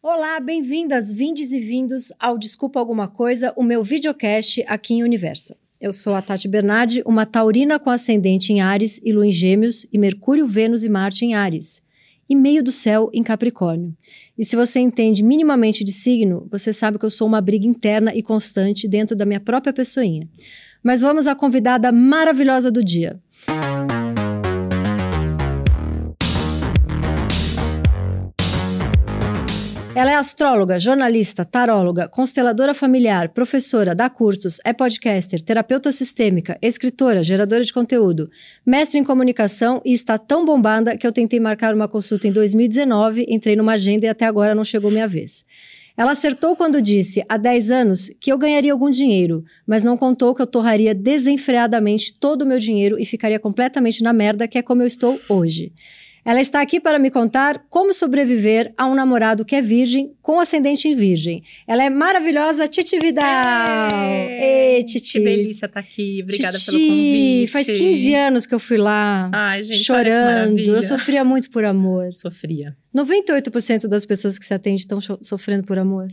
Olá, bem-vindas, vindes e vindos ao Desculpa Alguma Coisa, o meu videocast aqui em Universa. Eu sou a Tati Bernardi, uma taurina com ascendente em Ares e lua em Gêmeos e Mercúrio, Vênus e Marte em Ares. E meio do céu em Capricórnio. E se você entende minimamente de signo, você sabe que eu sou uma briga interna e constante dentro da minha própria pessoinha. Mas vamos à convidada maravilhosa do dia. Ela é astróloga, jornalista, taróloga, consteladora familiar, professora, dá cursos, é podcaster, terapeuta sistêmica, escritora, geradora de conteúdo, mestre em comunicação e está tão bombada que eu tentei marcar uma consulta em 2019, entrei numa agenda e até agora não chegou minha vez. Ela acertou quando disse, há 10 anos, que eu ganharia algum dinheiro, mas não contou que eu torraria desenfreadamente todo o meu dinheiro e ficaria completamente na merda, que é como eu estou hoje. Ela está aqui para me contar como sobreviver a um namorado que é virgem com ascendente em virgem. Ela é maravilhosa, Titi Vidal. Ei, Titi. Que delícia estar tá aqui. Obrigada Titi, pelo convite. Faz 15 anos que eu fui lá. Ai, gente, chorando. Eu sofria muito por amor. Sofria. 98% das pessoas que se atendem estão sofrendo por amor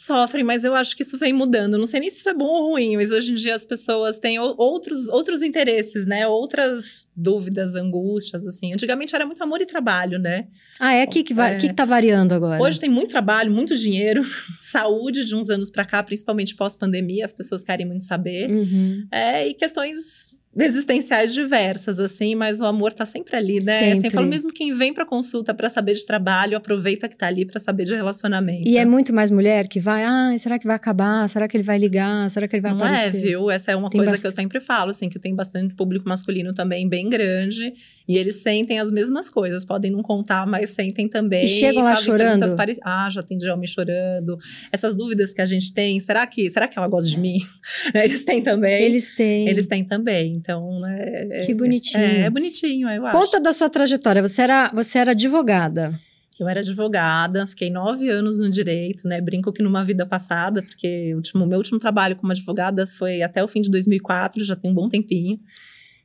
sofrem, mas eu acho que isso vem mudando. Não sei nem se isso é bom ou ruim, mas hoje em dia as pessoas têm outros, outros interesses, né? Outras dúvidas, angústias, assim. Antigamente era muito amor e trabalho, né? Ah, é aqui que, vai, é. que, que tá variando agora? Hoje tem muito trabalho, muito dinheiro, saúde de uns anos para cá, principalmente pós-pandemia, as pessoas querem muito saber. Uhum. É, e questões existenciais diversas, assim, mas o amor tá sempre ali, né? Sempre. Assim, eu falo, mesmo quem vem pra consulta para saber de trabalho, aproveita que tá ali para saber de relacionamento. E é muito mais mulher que vai, ah, será que vai acabar? Será que ele vai ligar? Será que ele vai Não aparecer? é, viu? Essa é uma tem coisa que eu sempre falo, assim, que tem bastante público masculino também bem grande, e eles sentem as mesmas coisas, podem não contar, mas sentem também. E chegam lá chorando? Pare... Ah, já atendi homem chorando. Essas dúvidas que a gente tem, será que, será que ela gosta de mim? eles têm também. Eles têm. Eles têm também. Então, né? É, que bonitinho. É, é bonitinho, eu acho. Conta da sua trajetória. Você era, você era advogada. Eu era advogada, fiquei nove anos no direito, né? Brinco que numa vida passada, porque o meu último trabalho como advogada foi até o fim de 2004, já tem um bom tempinho.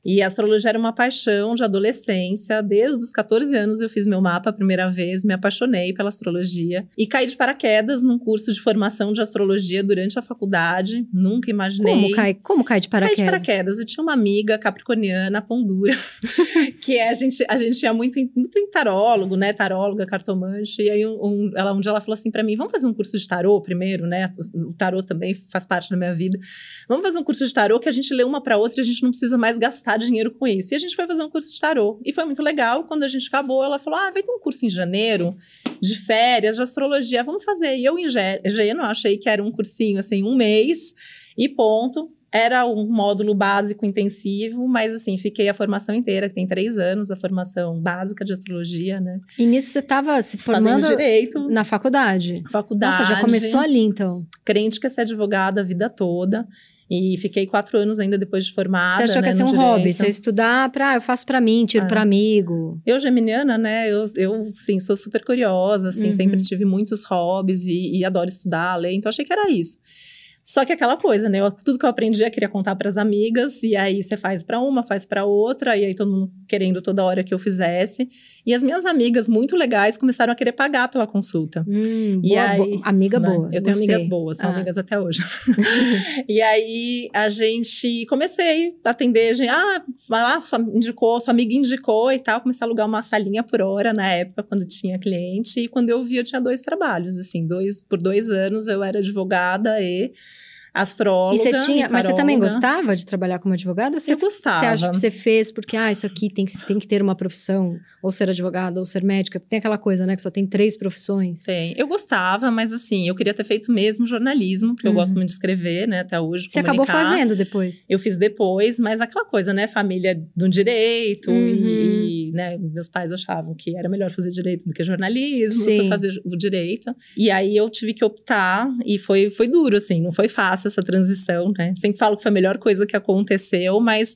E a astrologia era uma paixão de adolescência. Desde os 14 anos eu fiz meu mapa a primeira vez, me apaixonei pela astrologia e caí de paraquedas num curso de formação de astrologia durante a faculdade. Nunca imaginei. Como cai, como cai de paraquedas? Cai de paraquedas. Eu tinha uma amiga capricorniana, Pondura, que é, a gente a gente tinha muito muito em tarólogo, né? Taróloga, cartomante. E aí um, um, ela um dia ela falou assim para mim: "Vamos fazer um curso de tarô primeiro, né? O tarô também faz parte da minha vida. Vamos fazer um curso de tarô que a gente lê uma para outra e a gente não precisa mais gastar gastar dinheiro com isso. E a gente foi fazer um curso de tarô. E foi muito legal. Quando a gente acabou, ela falou: Ah, vai ter um curso em janeiro de férias, de astrologia, vamos fazer. E eu, ingênuo, achei que era um cursinho assim, um mês e ponto. Era um módulo básico intensivo, mas assim, fiquei a formação inteira, que tem três anos, a formação básica de astrologia, né? E nisso você estava se formando Fazendo direito. na faculdade? Faculdade. Nossa, já começou ali então. Crente que ia ser advogada a vida toda. E fiquei quatro anos ainda depois de formada. Você achou né, que ia ser um direito. hobby? Você estudar pra, ah, eu faço pra mim, tiro ah. pra amigo. Eu, geminiana, né? Eu, eu sim, sou super curiosa, assim, uhum. sempre tive muitos hobbies e, e adoro estudar, ler, então achei que era isso. Só que aquela coisa, né? Eu, tudo que eu aprendi eu queria contar para as amigas, e aí você faz para uma, faz para outra, e aí todo mundo querendo toda hora que eu fizesse. E as minhas amigas muito legais começaram a querer pagar pela consulta. Hum, e boa, aí, bo amiga né? boa. Eu tenho amigas boas, são ah. amigas até hoje. e aí a gente comecei a atender, gente, ah, ah, sua indicou, sua amiga indicou e tal, comecei a alugar uma salinha por hora na época quando tinha cliente, e quando eu vi eu tinha dois trabalhos, assim, dois por dois anos eu era advogada e astróloga. E você tinha, mas você também gostava de trabalhar como advogada? Você, eu gostava. Você acha que você fez porque, ah, isso aqui tem que, tem que ter uma profissão, ou ser advogada, ou ser médica? Tem aquela coisa, né, que só tem três profissões. Tem. Eu gostava, mas assim, eu queria ter feito mesmo jornalismo, porque uhum. eu gosto muito de escrever, né, até hoje. Você comunicar. acabou fazendo depois? Eu fiz depois, mas aquela coisa, né, família do direito uhum. e, né, meus pais achavam que era melhor fazer direito do que jornalismo, Sim. fazer o direito. E aí eu tive que optar e foi, foi duro, assim, não foi fácil essa transição, né? Sempre falo que foi a melhor coisa que aconteceu, mas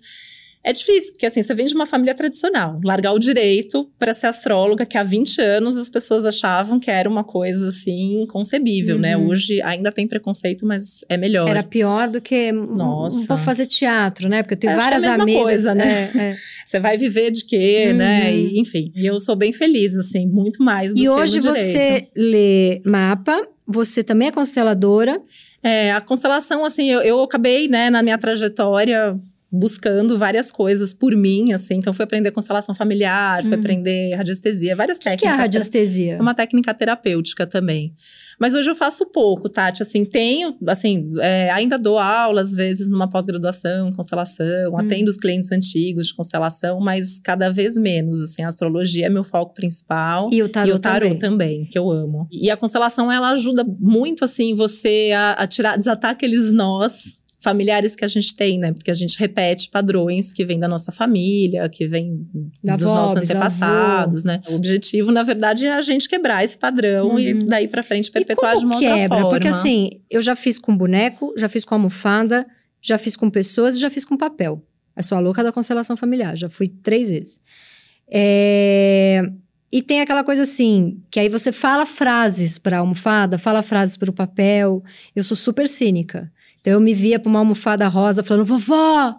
É difícil, porque assim, você vem de uma família tradicional. Largar o direito para ser astróloga, que há 20 anos as pessoas achavam que era uma coisa assim, inconcebível, né? Uhum. Hoje ainda tem preconceito, mas é melhor. Era pior do que Nossa. não vou fazer teatro, né? Porque eu tenho É, acho que é a várias mesma amigas. coisa, né? é, é. Você vai viver de quê, né? Uhum. E, enfim, e eu sou bem feliz, assim, muito mais do E que hoje no direito. você lê mapa, você também é consteladora. É, a constelação, assim, eu, eu acabei, né, na minha trajetória buscando várias coisas por mim, assim. Então, fui aprender constelação familiar, fui Uhum. aprender radiestesia, várias O que, que é técnicas. a radiestesia? É uma técnica terapêutica também. Mas hoje eu faço pouco, Tati. Assim, tenho, assim, é, ainda dou aula, às vezes, numa pós-graduação, constelação, Hum. atendo os clientes antigos de constelação, mas cada vez menos, assim, a astrologia é meu foco principal. E o tarô, e o tarô também. também. que eu amo. E a constelação, ela ajuda muito, assim, você a, a tirar, desatar aqueles nós familiares que a gente tem, né? Porque a gente repete padrões que vêm da nossa família, que vêm Da dos avó, nossos antepassados, né? O objetivo, na verdade, é a gente quebrar esse padrão e Uhum. daí pra frente E perpetuar de uma outra quebra? forma. Porque assim, eu já fiz com boneco, já fiz com almofada, já fiz com pessoas e já fiz com papel. Eu sou a louca da constelação familiar, já fui três vezes. É, E tem aquela coisa assim, que aí você fala frases para almofada, fala frases para o papel. Eu sou super cínica. Então eu me via para uma almofada rosa falando, vovó,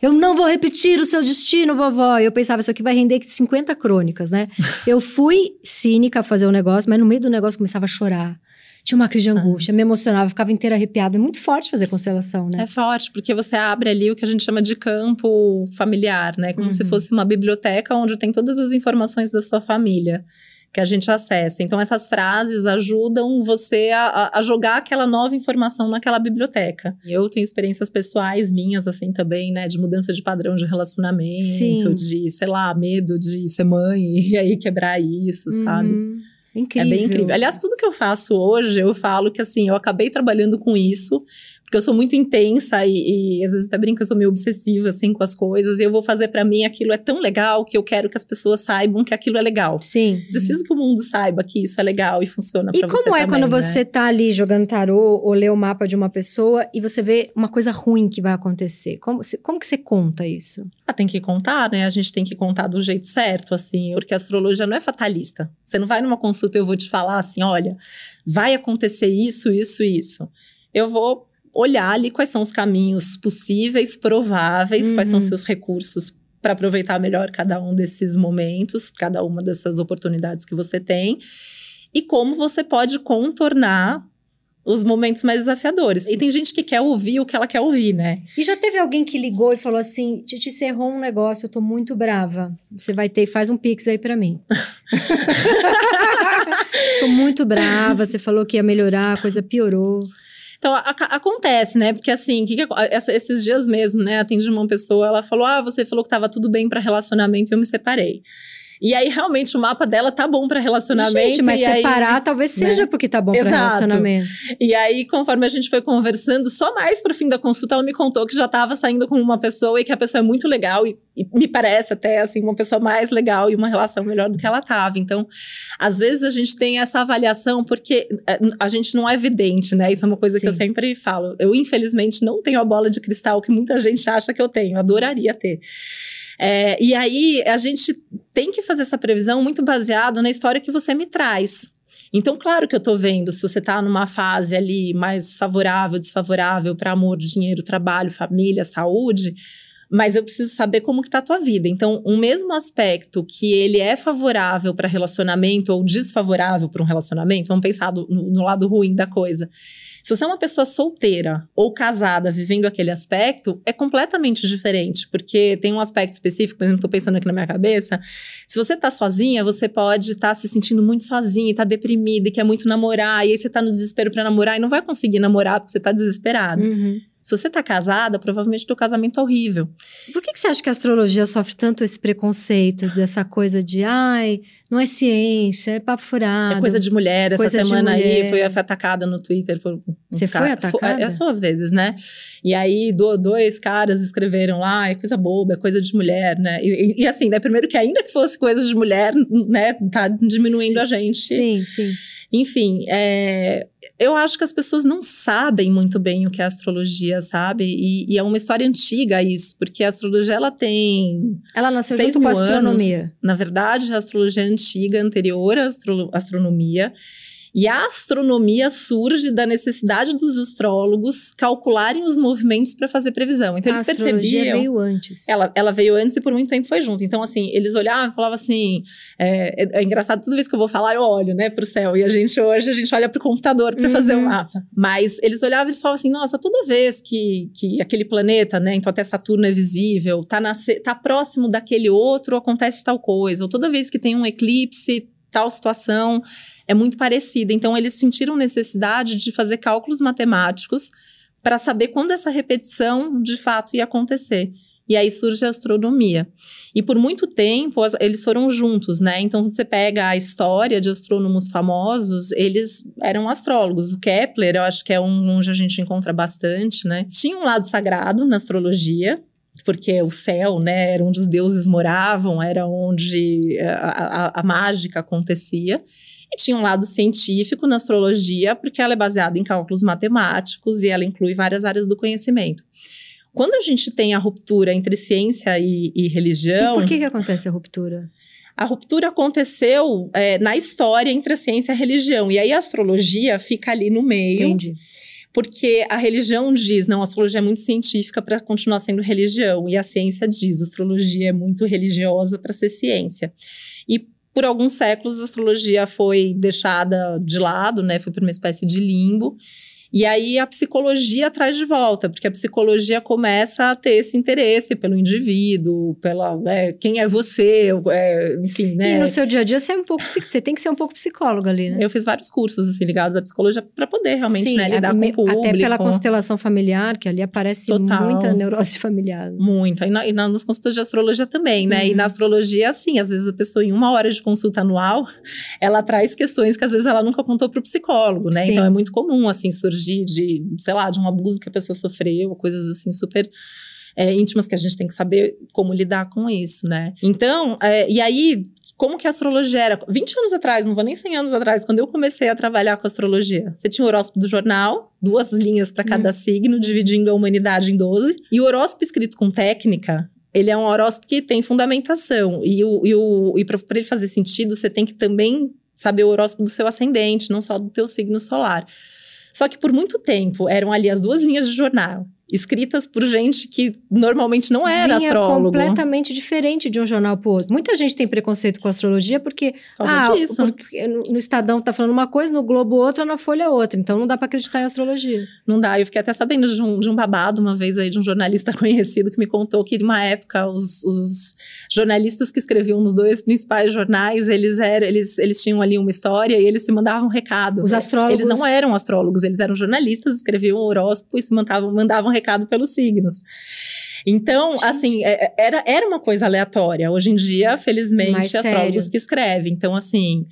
eu não vou repetir o seu destino, vovó. E eu pensava, isso aqui vai render 50 crônicas, né? eu fui cínica a fazer o negócio, mas no meio do negócio começava a chorar. Tinha uma crise de angústia, me emocionava, ficava inteira arrepiada. É muito forte fazer constelação, né? É forte, porque você abre ali o que a gente chama de campo familiar, né? Como se Uhum. fosse uma biblioteca onde tem todas as informações da sua família que a gente acessa. Então, essas frases ajudam você a, a- jogar aquela nova informação naquela biblioteca. Eu tenho experiências pessoais minhas, assim, também, né? De mudança de padrão de relacionamento, Sim. de, sei lá, medo de ser mãe e aí quebrar isso, sabe? Uhum. Incrível. É bem incrível. Aliás, tudo que eu faço hoje, eu falo que assim, eu acabei trabalhando com isso, porque eu sou muito intensa e, e às vezes até brinco eu sou meio obsessiva assim com as coisas, e eu vou fazer pra mim aquilo é tão legal que eu quero que as pessoas saibam que aquilo é legal. Sim. Preciso que o mundo saiba que isso é legal e funciona E pra você como é também, quando né? você tá ali jogando tarô ou lê o mapa de uma pessoa e você vê uma coisa ruim que vai acontecer? Como, você- como que você conta isso? Ah, tem que contar, né? A gente tem que contar do jeito certo, assim, porque a astrologia não é fatalista. Você não vai numa consulta e eu vou te falar assim, olha, vai acontecer isso, isso, isso. Eu vou olhar ali quais são os caminhos possíveis, prováveis, quais são Uhum. seus recursos para aproveitar melhor cada um desses momentos, cada uma dessas oportunidades que você tem, e como você pode contornar os momentos mais desafiadores. E tem gente que quer ouvir o que ela quer ouvir, né? E já teve alguém que ligou e falou assim: Titi, você errou um negócio, eu tô muito brava. Você vai ter, faz um pix aí pra mim. tô muito brava, você falou que ia melhorar, a coisa piorou. Então, a- a- acontece, né? Porque assim, que que essa- esses dias mesmo, né? Atendi uma pessoa, ela falou: Ah, você falou que tava tudo bem pra relacionamento e eu me separei. E aí, realmente, o mapa dela tá bom pra relacionamento. Gente, mas e aí- separar talvez né? seja porque tá bom pra Exato. relacionamento. E aí, conforme a gente foi conversando, só mais pro fim da consulta, ela me contou que já tava saindo com uma pessoa e que a pessoa é muito legal e, e me parece até, assim, uma pessoa mais legal e uma relação melhor do que ela tava. Então, às vezes a gente tem essa avaliação porque é, a gente não é evidente, né? Isso é uma coisa que eu Sim. sempre falo. Eu, infelizmente, não tenho a bola de cristal que muita gente acha que eu tenho. Adoraria ter. É, e aí, a gente tem que fazer essa previsão muito baseado na história que você me traz. Então, claro que eu tô vendo se você tá numa fase ali mais favorável, desfavorável para amor, dinheiro, trabalho, família, saúde, mas eu preciso saber como que tá a tua vida. Então, um mesmo aspecto que ele é favorável para relacionamento ou desfavorável para um relacionamento, vamos pensar do- no, no lado ruim da coisa. Se você é uma pessoa solteira ou casada vivendo aquele aspecto, é completamente diferente, porque tem um aspecto específico, por exemplo, tô pensando aqui na minha cabeça. Se você tá sozinha, você pode estar se sentindo muito sozinha, e tá deprimida e quer muito namorar, e aí você tá no desespero para namorar e não vai conseguir namorar porque você tá desesperado. Uhum. Se você tá casada, provavelmente teu casamento é horrível. Por que, que você acha que a astrologia sofre tanto esse preconceito, dessa coisa de ai, não é ciência, é papo furado? É coisa de mulher. Essa Coisa semana aí foi atacada no Twitter por. um Você cara- foi atacada? É só às vezes, né? E aí do- dois caras escreveram lá, é coisa boba, é coisa de mulher, né? E, e- e assim, né? Primeiro que ainda que fosse coisa de mulher, né? Tá diminuindo Sim. a gente. Sim, sim. Enfim, é, eu acho que as pessoas não sabem muito bem o que é astrologia, sabe? E, e é uma história antiga isso, porque a astrologia ela tem. Ela nasceu junto com a astronomia. Anos. Na verdade, a astrologia é antiga, anterior à astro astronomia. E a astronomia surge da necessidade dos astrólogos calcularem os movimentos para fazer previsão. Então, eles a astrologia percebiam. veio antes. Ela, ela veio antes e por muito tempo foi junto. Então, assim, eles olhavam e falavam assim. É, é, é, engraçado, toda vez que eu vou falar, eu olho, né, pro céu. E a gente hoje, a gente olha pro computador para uhum. fazer um mapa. Mas eles olhavam e eles falavam assim: nossa, toda vez que, que aquele planeta, né, então até Saturno é visível, tá, na, tá próximo daquele outro, acontece tal coisa. Ou toda vez que tem um eclipse, tal situação é muito parecida. Então, eles sentiram necessidade de fazer cálculos matemáticos para saber quando essa repetição de fato ia acontecer. E aí surge a astronomia. E por muito tempo eles foram juntos, né? Então você pega a história de astrônomos famosos, eles eram astrólogos. O Kepler, eu acho que é um onde a gente encontra bastante, né? Tinha um lado sagrado na astrologia, porque o céu, né, era onde os deuses moravam, era onde a, a, a mágica acontecia. E tinha um lado científico na astrologia, porque ela é baseada em cálculos matemáticos e ela inclui várias áreas do conhecimento. Quando a gente tem a ruptura entre ciência e, e religião. E por que, que acontece a ruptura? A ruptura aconteceu é, na história entre a ciência e a religião. E aí a astrologia fica ali no meio. Entendi. Porque a religião diz, não, a astrologia é muito científica para continuar sendo religião. E a ciência diz, a astrologia é muito religiosa para ser ciência. E por alguns séculos a astrologia foi deixada de lado, né? Foi para uma espécie de limbo. E aí a psicologia traz de volta, porque a psicologia começa a ter esse interesse pelo indivíduo, pela né, quem é você, é, enfim, né? E no seu dia a dia você é um pouco você tem que ser um pouco psicóloga ali, né? Eu fiz vários cursos assim ligados à psicologia para poder realmente Sim, né, lidar a, com o público. Até pela constelação familiar, que ali aparece Total. muita neurose familiar. Muito. E, na, e nas consultas de astrologia também, né? Uhum. E na astrologia, assim, às vezes a pessoa em uma hora de consulta anual, ela traz questões que às vezes ela nunca contou para o psicólogo, né? Sim. Então é muito comum assim surgir de, de, sei lá, de um abuso que a pessoa sofreu, coisas assim super é, íntimas que a gente tem que saber como lidar com isso, né? Então, é, e aí, como que a astrologia era? 20 anos atrás, não vou nem 100 anos atrás, quando eu comecei a trabalhar com astrologia, você tinha o horóscopo do jornal, duas linhas para cada hum. signo, dividindo a humanidade em 12, e o horóscopo escrito com técnica, ele é um horóscopo que tem fundamentação. E, o, e, o, e para ele fazer sentido, você tem que também saber o horóscopo do seu ascendente, não só do teu signo solar. Só que por muito tempo eram ali as duas linhas de jornal escritas por gente que normalmente não era Vinha astrólogo. completamente diferente de um jornal para outro. Muita gente tem preconceito com astrologia porque, ah, porque no Estadão tá falando uma coisa, no Globo outra, na Folha outra. Então não dá para acreditar em astrologia. Não dá. Eu fiquei até sabendo de um, de um babado uma vez aí de um jornalista conhecido que me contou que, numa época, os, os jornalistas que escreviam nos dois principais jornais, eles eram, eles, eles tinham ali uma história e eles se mandavam um recado. Os astrólogos. Eles não eram astrólogos, eles eram jornalistas, escreviam horóscopo e se mandavam, mandavam recado pelos signos. Então, Gente. assim, é, é, era, era uma coisa aleatória. Hoje em dia, felizmente, Mais astrólogos sério. que escrevem. Então, assim,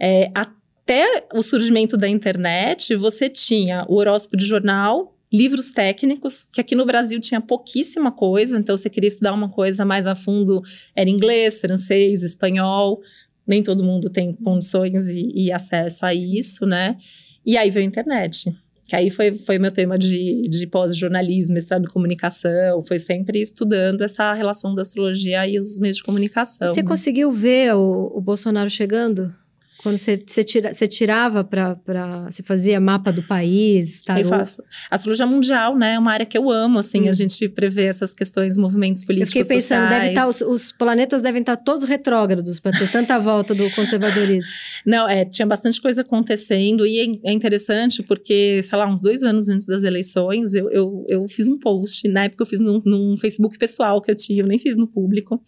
é, até o surgimento da internet, você tinha o horóscopo de jornal, livros técnicos, que aqui no Brasil tinha pouquíssima coisa, então você queria estudar uma coisa mais a fundo, era inglês, francês, espanhol, nem todo mundo tem condições e, e acesso a isso, né? E aí veio a internet. Que aí foi, foi meu tema de, de pós-jornalismo, mestrado em comunicação, foi sempre estudando essa relação da astrologia e os meios de comunicação. Você né? conseguiu ver o, o Bolsonaro chegando? Quando você, você, tira, você tirava para. Você fazia mapa do país, tarô? Eu faço. Astrologia mundial, né? É uma área que eu amo, assim. Hum. A gente prevê essas questões, movimentos políticos, Eu fiquei pensando, deve estar, tá, os, os, planetas devem estar tá todos retrógrados para ter tanta volta do conservadorismo. Não, é, tinha bastante coisa acontecendo. E é, é interessante porque, sei lá, uns dois anos antes das eleições, eu, eu, eu fiz um post. Na época eu fiz num, num Facebook pessoal que eu tinha, eu nem fiz no público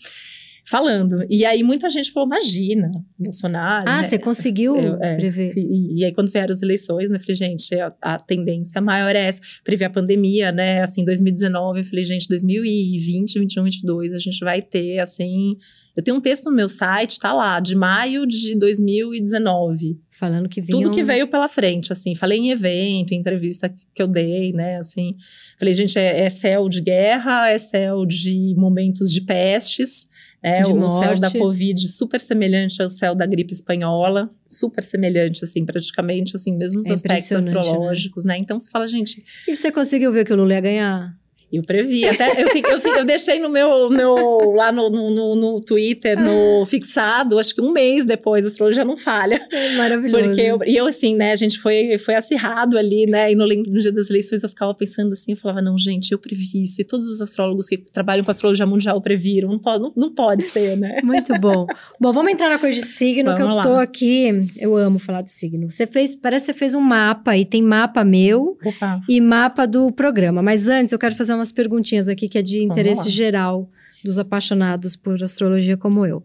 falando. E aí muita gente falou: imagina, Bolsonaro. Ah, né? você conseguiu eu, é, prever. E, e, aí, quando vieram as eleições, né, falei, gente, a, a, tendência maior é essa. Prever a pandemia, né? Assim, 2019, eu falei, gente, 2020, 2021, 2022, a gente vai ter, assim. Eu tenho um texto no meu site, tá lá, de maio de 2019. Falando que vinha. Tudo que veio pela frente, assim. Falei em evento, em entrevista que eu dei, né? Assim. Falei, gente, é, é céu de guerra, é céu de momentos de pestes É, De o céu da morte. Covid super semelhante ao céu da gripe espanhola, super semelhante, assim, praticamente, assim, mesmos É aspectos né? astrológicos, né? Então você fala, gente, E você conseguiu ver que o Lula ia ganhar? Eu previ, até eu, fiquei- eu, fiquei- eu deixei no meu, meu lá no, no, no- Twitter, no fixado, acho que um mês depois, a astrologia não falha. É maravilhoso. Porque eu, e eu, assim, né, a gente foi, foi acirrado ali, né, e no, no dia das eleições eu ficava pensando assim, eu falava, não, gente, eu previ isso, e todos os astrólogos que trabalham com astrologia mundial previram, não pode, não, não pode ser, né? Muito bom. Bom, vamos entrar na coisa de signo, que eu Vamos tô lá. aqui. Eu amo falar de signo. Você fez, parece que você fez um mapa e tem mapa meu Opa. e mapa do programa. Mas antes eu quero fazer umas perguntinhas aqui que é de interesse geral dos apaixonados por astrologia como eu.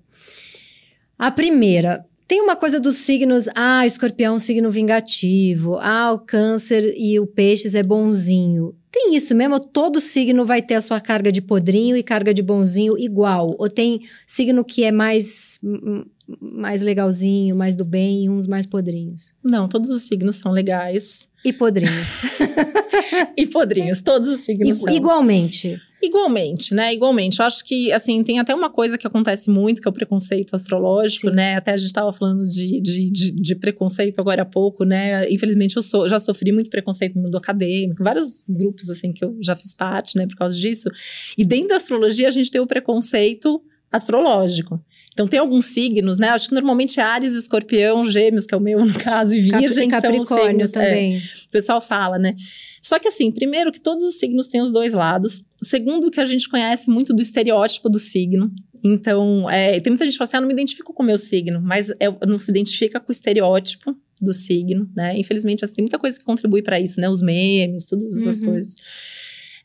A primeira, tem uma coisa dos signos, ah, escorpião é um signo vingativo, ah, o câncer e o peixes é bonzinho. Tem isso mesmo? Todo signo vai ter a sua carga de podrinho e carga de bonzinho igual? Ou tem signo que é mais, hum, mais legalzinho, mais do bem e uns mais podrinhos? Não, todos os signos são legais. E podrinhos. E podrinhos, todos os signos I- igualmente. Igualmente, né? Igualmente. Eu acho que, assim, tem até uma coisa que acontece muito, que é o preconceito astrológico, Sim. né? Até a gente estava falando de, de, de, de preconceito agora há pouco, né? Infelizmente, eu sou, já sofri muito preconceito no mundo acadêmico, vários grupos, assim, que eu já fiz parte, né? Por causa disso. E dentro da astrologia, a gente tem o preconceito astrológico. Então, tem alguns signos, né? Acho que normalmente Ares, Escorpião, Gêmeos, que é o meu, no caso, e Cap- Virgem, são os Capricórnio signos, é, também. o pessoal fala, né? Só que assim, primeiro que todos os signos têm os dois lados. Segundo que a gente conhece muito do estereótipo do signo. Então, é, tem muita gente que fala assim, ah, não me identifico com o meu signo, mas é, não se identifica com o estereótipo do signo, né? Infelizmente, assim, tem muita coisa que contribui para isso, né? Os memes, todas essas Uhum. coisas.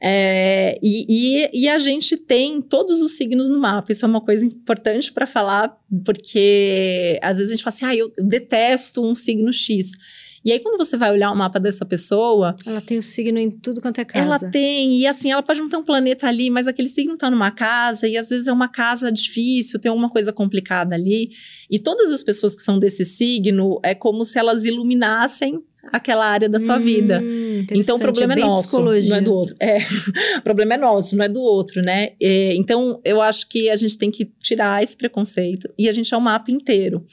É, e, e, e a gente tem todos os signos no mapa. Isso é uma coisa importante para falar, porque às vezes a gente fala assim, ah, eu detesto um signo X. E aí, quando você vai olhar o mapa dessa pessoa, Ela tem o signo em tudo quanto é casa. ela tem, e assim, ela pode não ter um planeta ali, mas aquele signo tá numa casa, e às vezes é uma casa difícil, tem alguma coisa complicada ali. E todas as pessoas que são desse signo, é como se elas iluminassem aquela área da tua Hum, vida. Então o interessante, problema é, bem nosso, psicologia. não é do outro. É, o problema é nosso, não é do outro, né? É, então eu acho que a gente tem que tirar esse preconceito e a gente é o mapa inteiro.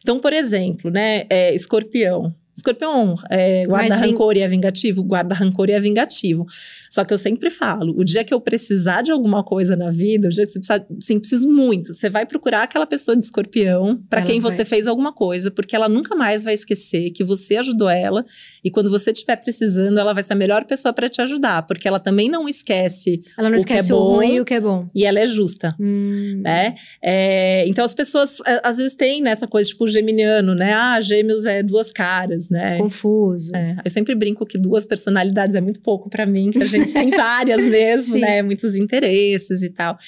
Então, por exemplo, né, é, escorpião. Escorpião é, guarda Mas rancor e é vingativo? Guarda rancor e é vingativo. Só que eu sempre falo, o dia que eu precisar de alguma coisa na vida, o dia que você precisar, sim, preciso muito, você vai procurar aquela pessoa de escorpião para quem você te- fez alguma coisa, porque ela nunca mais vai esquecer que você ajudou ela e quando você estiver precisando, ela vai ser a melhor pessoa para te ajudar, porque ela também não esquece Ela não o que é esquece o bom. ruim e o que é bom. e ela é justa. Hum. Né? É, então as pessoas às vezes têm nessa coisa tipo geminiano, né? Ah, gêmeos é duas caras, né? Confuso. É, eu sempre brinco que duas personalidades é muito pouco pra mim, que a gente tem várias mesmo, né? Muitos interesses e tal.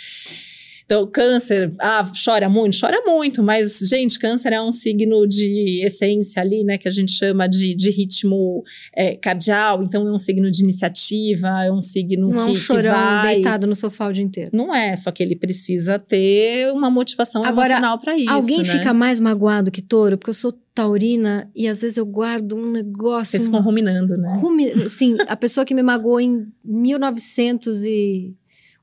Então, câncer, ah, chora muito? Chora muito, mas, gente, câncer é um signo de essência ali, né? Que a gente chama de, de ritmo é, cardial, então é um signo de iniciativa, é um signo Não é que, um que chorão vai... deitado no sofá o dia inteiro. Não é, só que ele precisa ter uma motivação Agora, emocional pra isso, Alguém né? fica mais magoado que touro? Porque eu sou taurina e às vezes eu guardo um negócio. Vocês ficam uma- ruminando, né? Rumi- Sim, a pessoa que me magoou em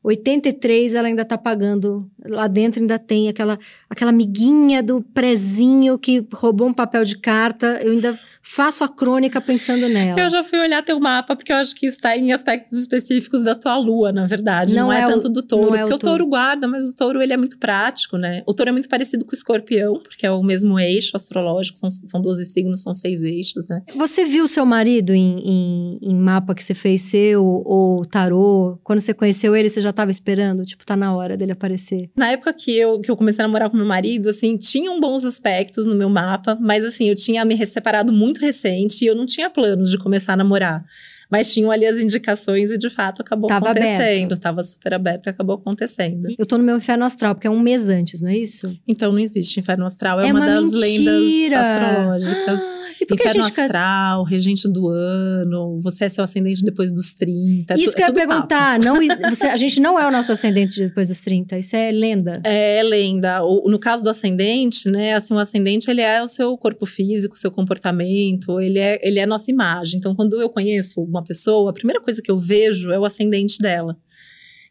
1983, ela ainda tá pagando. Lá dentro ainda tem aquela, aquela amiguinha do prezinho que roubou um papel de carta. Eu ainda faço a crônica pensando nela. Eu já fui olhar teu mapa, porque eu acho que está em aspectos específicos da tua lua, na verdade. Não Não, é, é tanto do touro. é o porque o touro. touro guarda, mas o touro ele é muito prático, né? O touro é muito parecido com o escorpião, porque é o mesmo eixo astrológico, são, são 12 signos, são seis eixos, né? Você viu seu marido em, em- em mapa que você fez seu ou tarô? Quando você conheceu ele, você já tava esperando? Tipo, tá na hora dele aparecer. Na época que eu, que eu comecei a namorar com meu marido, assim, tinham bons aspectos no meu mapa, mas assim, eu tinha me separado muito recente e eu não tinha planos de começar a namorar. Mas tinham ali as indicações e de fato acabou Tava acontecendo. aberto. Tava super aberto e acabou acontecendo. Eu tô no meu inferno astral, porque é um mês antes, não é isso? Então não existe inferno astral, é, É uma, uma das mentira! lendas astrológicas. E por que a Inferno gente astral, regente do ano, você é seu ascendente depois dos 30. é Isso tu- que é eu ia tudo papo. perguntar. Não, você- a gente não é o nosso ascendente depois dos 30. Isso é lenda. É lenda. O- no caso do ascendente, né? Assim, o ascendente ele é o seu corpo físico, seu comportamento, ele é, ele é a nossa imagem. Então, quando eu conheço uma pessoa, a primeira coisa que eu vejo é o ascendente dela.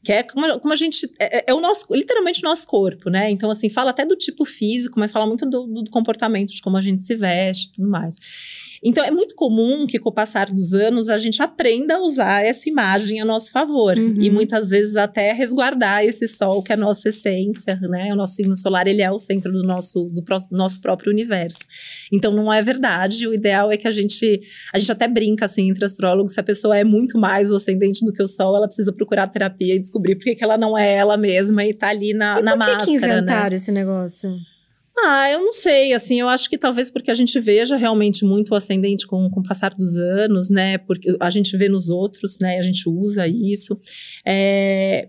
que é como, como a gente. É, é, é, o nosso, literalmente o nosso corpo, né? Então, assim, fala até do tipo físico, mas fala muito do, do comportamento, de como a gente se veste e tudo mais. Então, é muito comum que, com o passar dos anos, a gente aprenda a usar essa imagem a nosso favor. Uhum. E muitas vezes até resguardar esse sol que é a nossa essência, né? O nosso signo solar, ele é o centro do nosso, do pro, nosso próprio universo. Então, não é verdade. O ideal é que a gente... A gente até brinca, assim, entre astrólogos, se a pessoa é muito mais o ascendente do que o sol, ela precisa procurar terapia e descobrir por que ela não é ela mesma e tá ali na, e na por que máscara, que inventaram né? esse negócio? Ah, eu não sei, assim, eu acho que talvez porque a gente veja realmente muito o ascendente com, com o passar dos anos, né, porque a gente vê nos outros, né, a gente usa isso. É,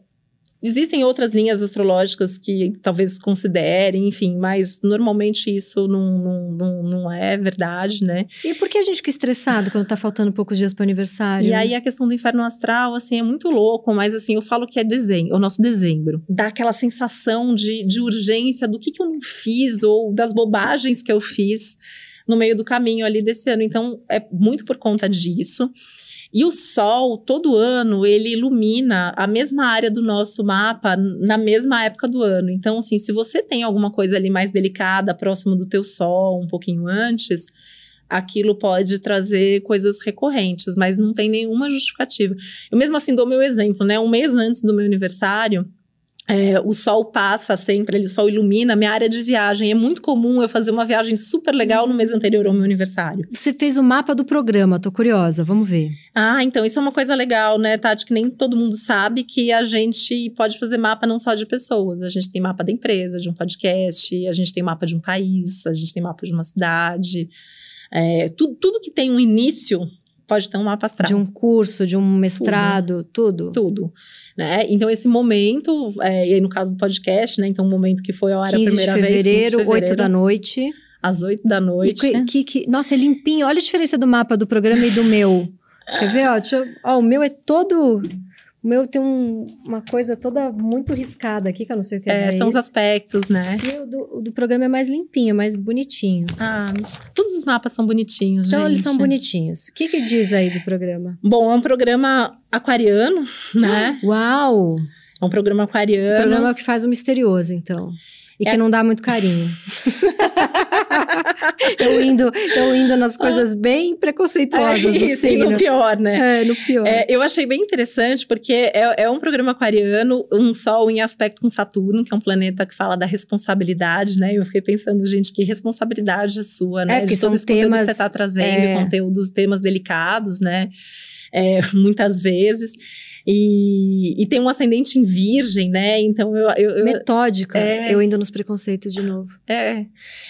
Existem outras linhas astrológicas que talvez considerem, enfim, mas normalmente isso não, não, não, não é verdade, né? E por que a gente fica estressado quando tá faltando poucos dias para o aniversário? E aí a questão do inferno astral, assim, é muito louco, mas assim, eu falo que é dezembro, o nosso dezembro. Dá aquela sensação de, de urgência do que, que eu não fiz ou das bobagens que eu fiz no meio do caminho ali desse ano. Então, é muito por conta disso. E o Sol, todo ano, ele ilumina a mesma área do nosso mapa na mesma época do ano. Então, assim, se você tem alguma coisa ali mais delicada, próximo do teu Sol, um pouquinho antes, aquilo pode trazer coisas recorrentes, mas não tem nenhuma justificativa. Eu mesmo assim dou meu exemplo, né? Um mês antes do meu aniversário, é, o sol passa sempre, o sol ilumina minha área de viagem. É muito comum eu fazer uma viagem super legal no mês anterior ao meu aniversário. Você fez o mapa do programa, tô curiosa, vamos ver. Ah, então isso é uma coisa legal, né, Tati? Que nem todo mundo sabe que a gente pode fazer mapa não só de pessoas. A gente tem mapa da empresa, de um podcast, a gente tem mapa de um país, a gente tem mapa de uma cidade. É, tudo, tudo que tem um início pode ter um mapa astral. De um curso, de um mestrado, tudo? Tudo. tudo né? Então, esse momento, é, e aí no caso do podcast, né? Então, um momento que foi a hora a primeira de vez. 15 de fevereiro, 8 da noite. Às 8 da noite. E que, que, nossa, é limpinho. Olha a diferença do mapa do programa e do meu. Quer ver? Ó, eu, ó, o meu é todo o meu tem um, uma coisa toda muito riscada aqui, que eu não sei o que é. É, são os aspectos, né? E o do, o do programa é mais limpinho, mais bonitinho. Ah, todos os mapas são bonitinhos, então, gente. eles são bonitinhos. O que, que diz aí do programa? Bom, é um programa aquariano, né? Uau! É um programa aquariano. Um programa que faz o misterioso, então. E é... que não dá muito carinho. eu, indo, eu indo nas coisas bem preconceituosas é, do isso, signo. no pior, né? É, no pior. É, eu achei bem interessante, porque é, é um programa aquariano, um sol em aspecto com Saturno, que é um planeta que fala da responsabilidade, né? Eu fiquei pensando, gente, que responsabilidade é sua, né? É, porque De todo são temas, que você está trazendo, é... conteúdos, temas delicados, né? É, muitas vezes. E, e tem um ascendente em virgem, né? Então eu. eu, eu Metódica. É, eu indo nos preconceitos de novo. É.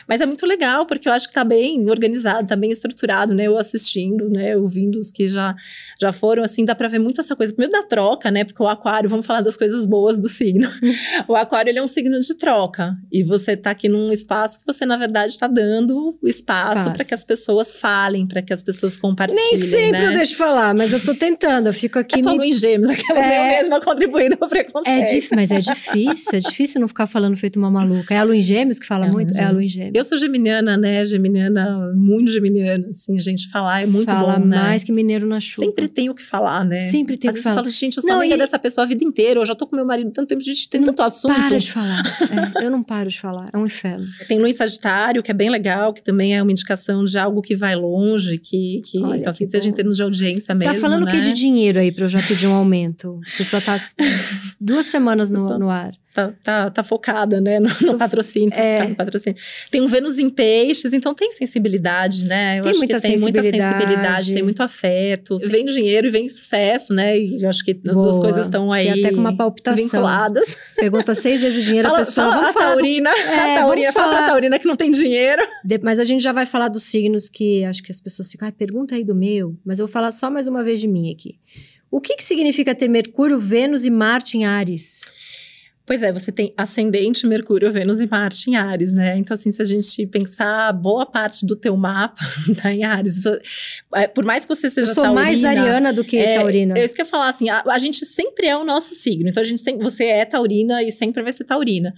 Mas é muito legal, porque eu acho que tá bem organizado, tá bem estruturado, né? Eu assistindo, né? Ouvindo os que já, já foram, assim, dá pra ver muito essa coisa. Primeiro da troca, né? Porque o aquário, vamos falar das coisas boas do signo. o aquário, ele é um signo de troca. E você tá aqui num espaço que você, na verdade, tá dando espaço, espaço. para que as pessoas falem, para que as pessoas compartilhem. Nem sempre né? eu deixo falar, mas eu tô tentando, eu fico aqui. É me... em gêmeos, aquelas é... eu mesma contribuindo pro preconceito. É. Mas é difícil, é difícil não ficar falando feito uma maluca. É a Lu em Gêmeos que fala é muito? É a Lu em Gêmeos. Eu sou geminiana, né? Geminiana, muito geminiana, assim, gente, falar é muito fala bom, né? mais que mineiro na chuva. Sempre tem o que falar, né? Sempre tem o que falar. Às vezes eu falo, gente, eu sou não, amiga e... dessa pessoa a vida inteira, eu já tô com meu marido tanto tempo, a gente tem não tanto assunto. para de falar. É, eu não paro de falar, é um inferno. Tem em Sagitário, que é bem legal, que também é uma indicação de algo que vai longe, que, que Olha, então, assim, que seja bom. em termos de audiência mesmo, Tá falando o né? que de dinheiro aí pra eu já pedir um aumento? A pessoa tá duas semanas no, no ar. Tá, tá, tá, focada, né, no, no patrocínio, é. no patrocínio. Tem um Vênus em peixes, então tem sensibilidade, né? Eu tem acho muita que tem sensibilidade. muita sensibilidade, tem muito afeto. Vem dinheiro e vem sucesso, né? E eu acho que as Boa. duas coisas estão aí até com uma palpitação. vinculadas. Pergunta seis vezes o dinheiro, fala, a pessoa... Fala vamos a falar taurina, do... é, a taurina, fala a taurina que não tem dinheiro. De, mas a gente já vai falar dos signos que acho que as pessoas ficam, ah, pergunta aí do meu. Mas eu vou falar só mais uma vez de mim aqui. O que, que significa ter Mercúrio, Vênus e Marte em Ares? Pois é, você tem ascendente, Mercúrio, Vênus e Marte em Ares, né? Então, assim, se a gente pensar, boa parte do teu mapa tá em Ares. É, por mais que você seja Eu sou taurina, mais ariana do que é, taurina. Eu isso que eu ia falar, assim, a, a, gente sempre é o nosso signo. Então, a gente sempre, você é taurina e sempre vai ser taurina.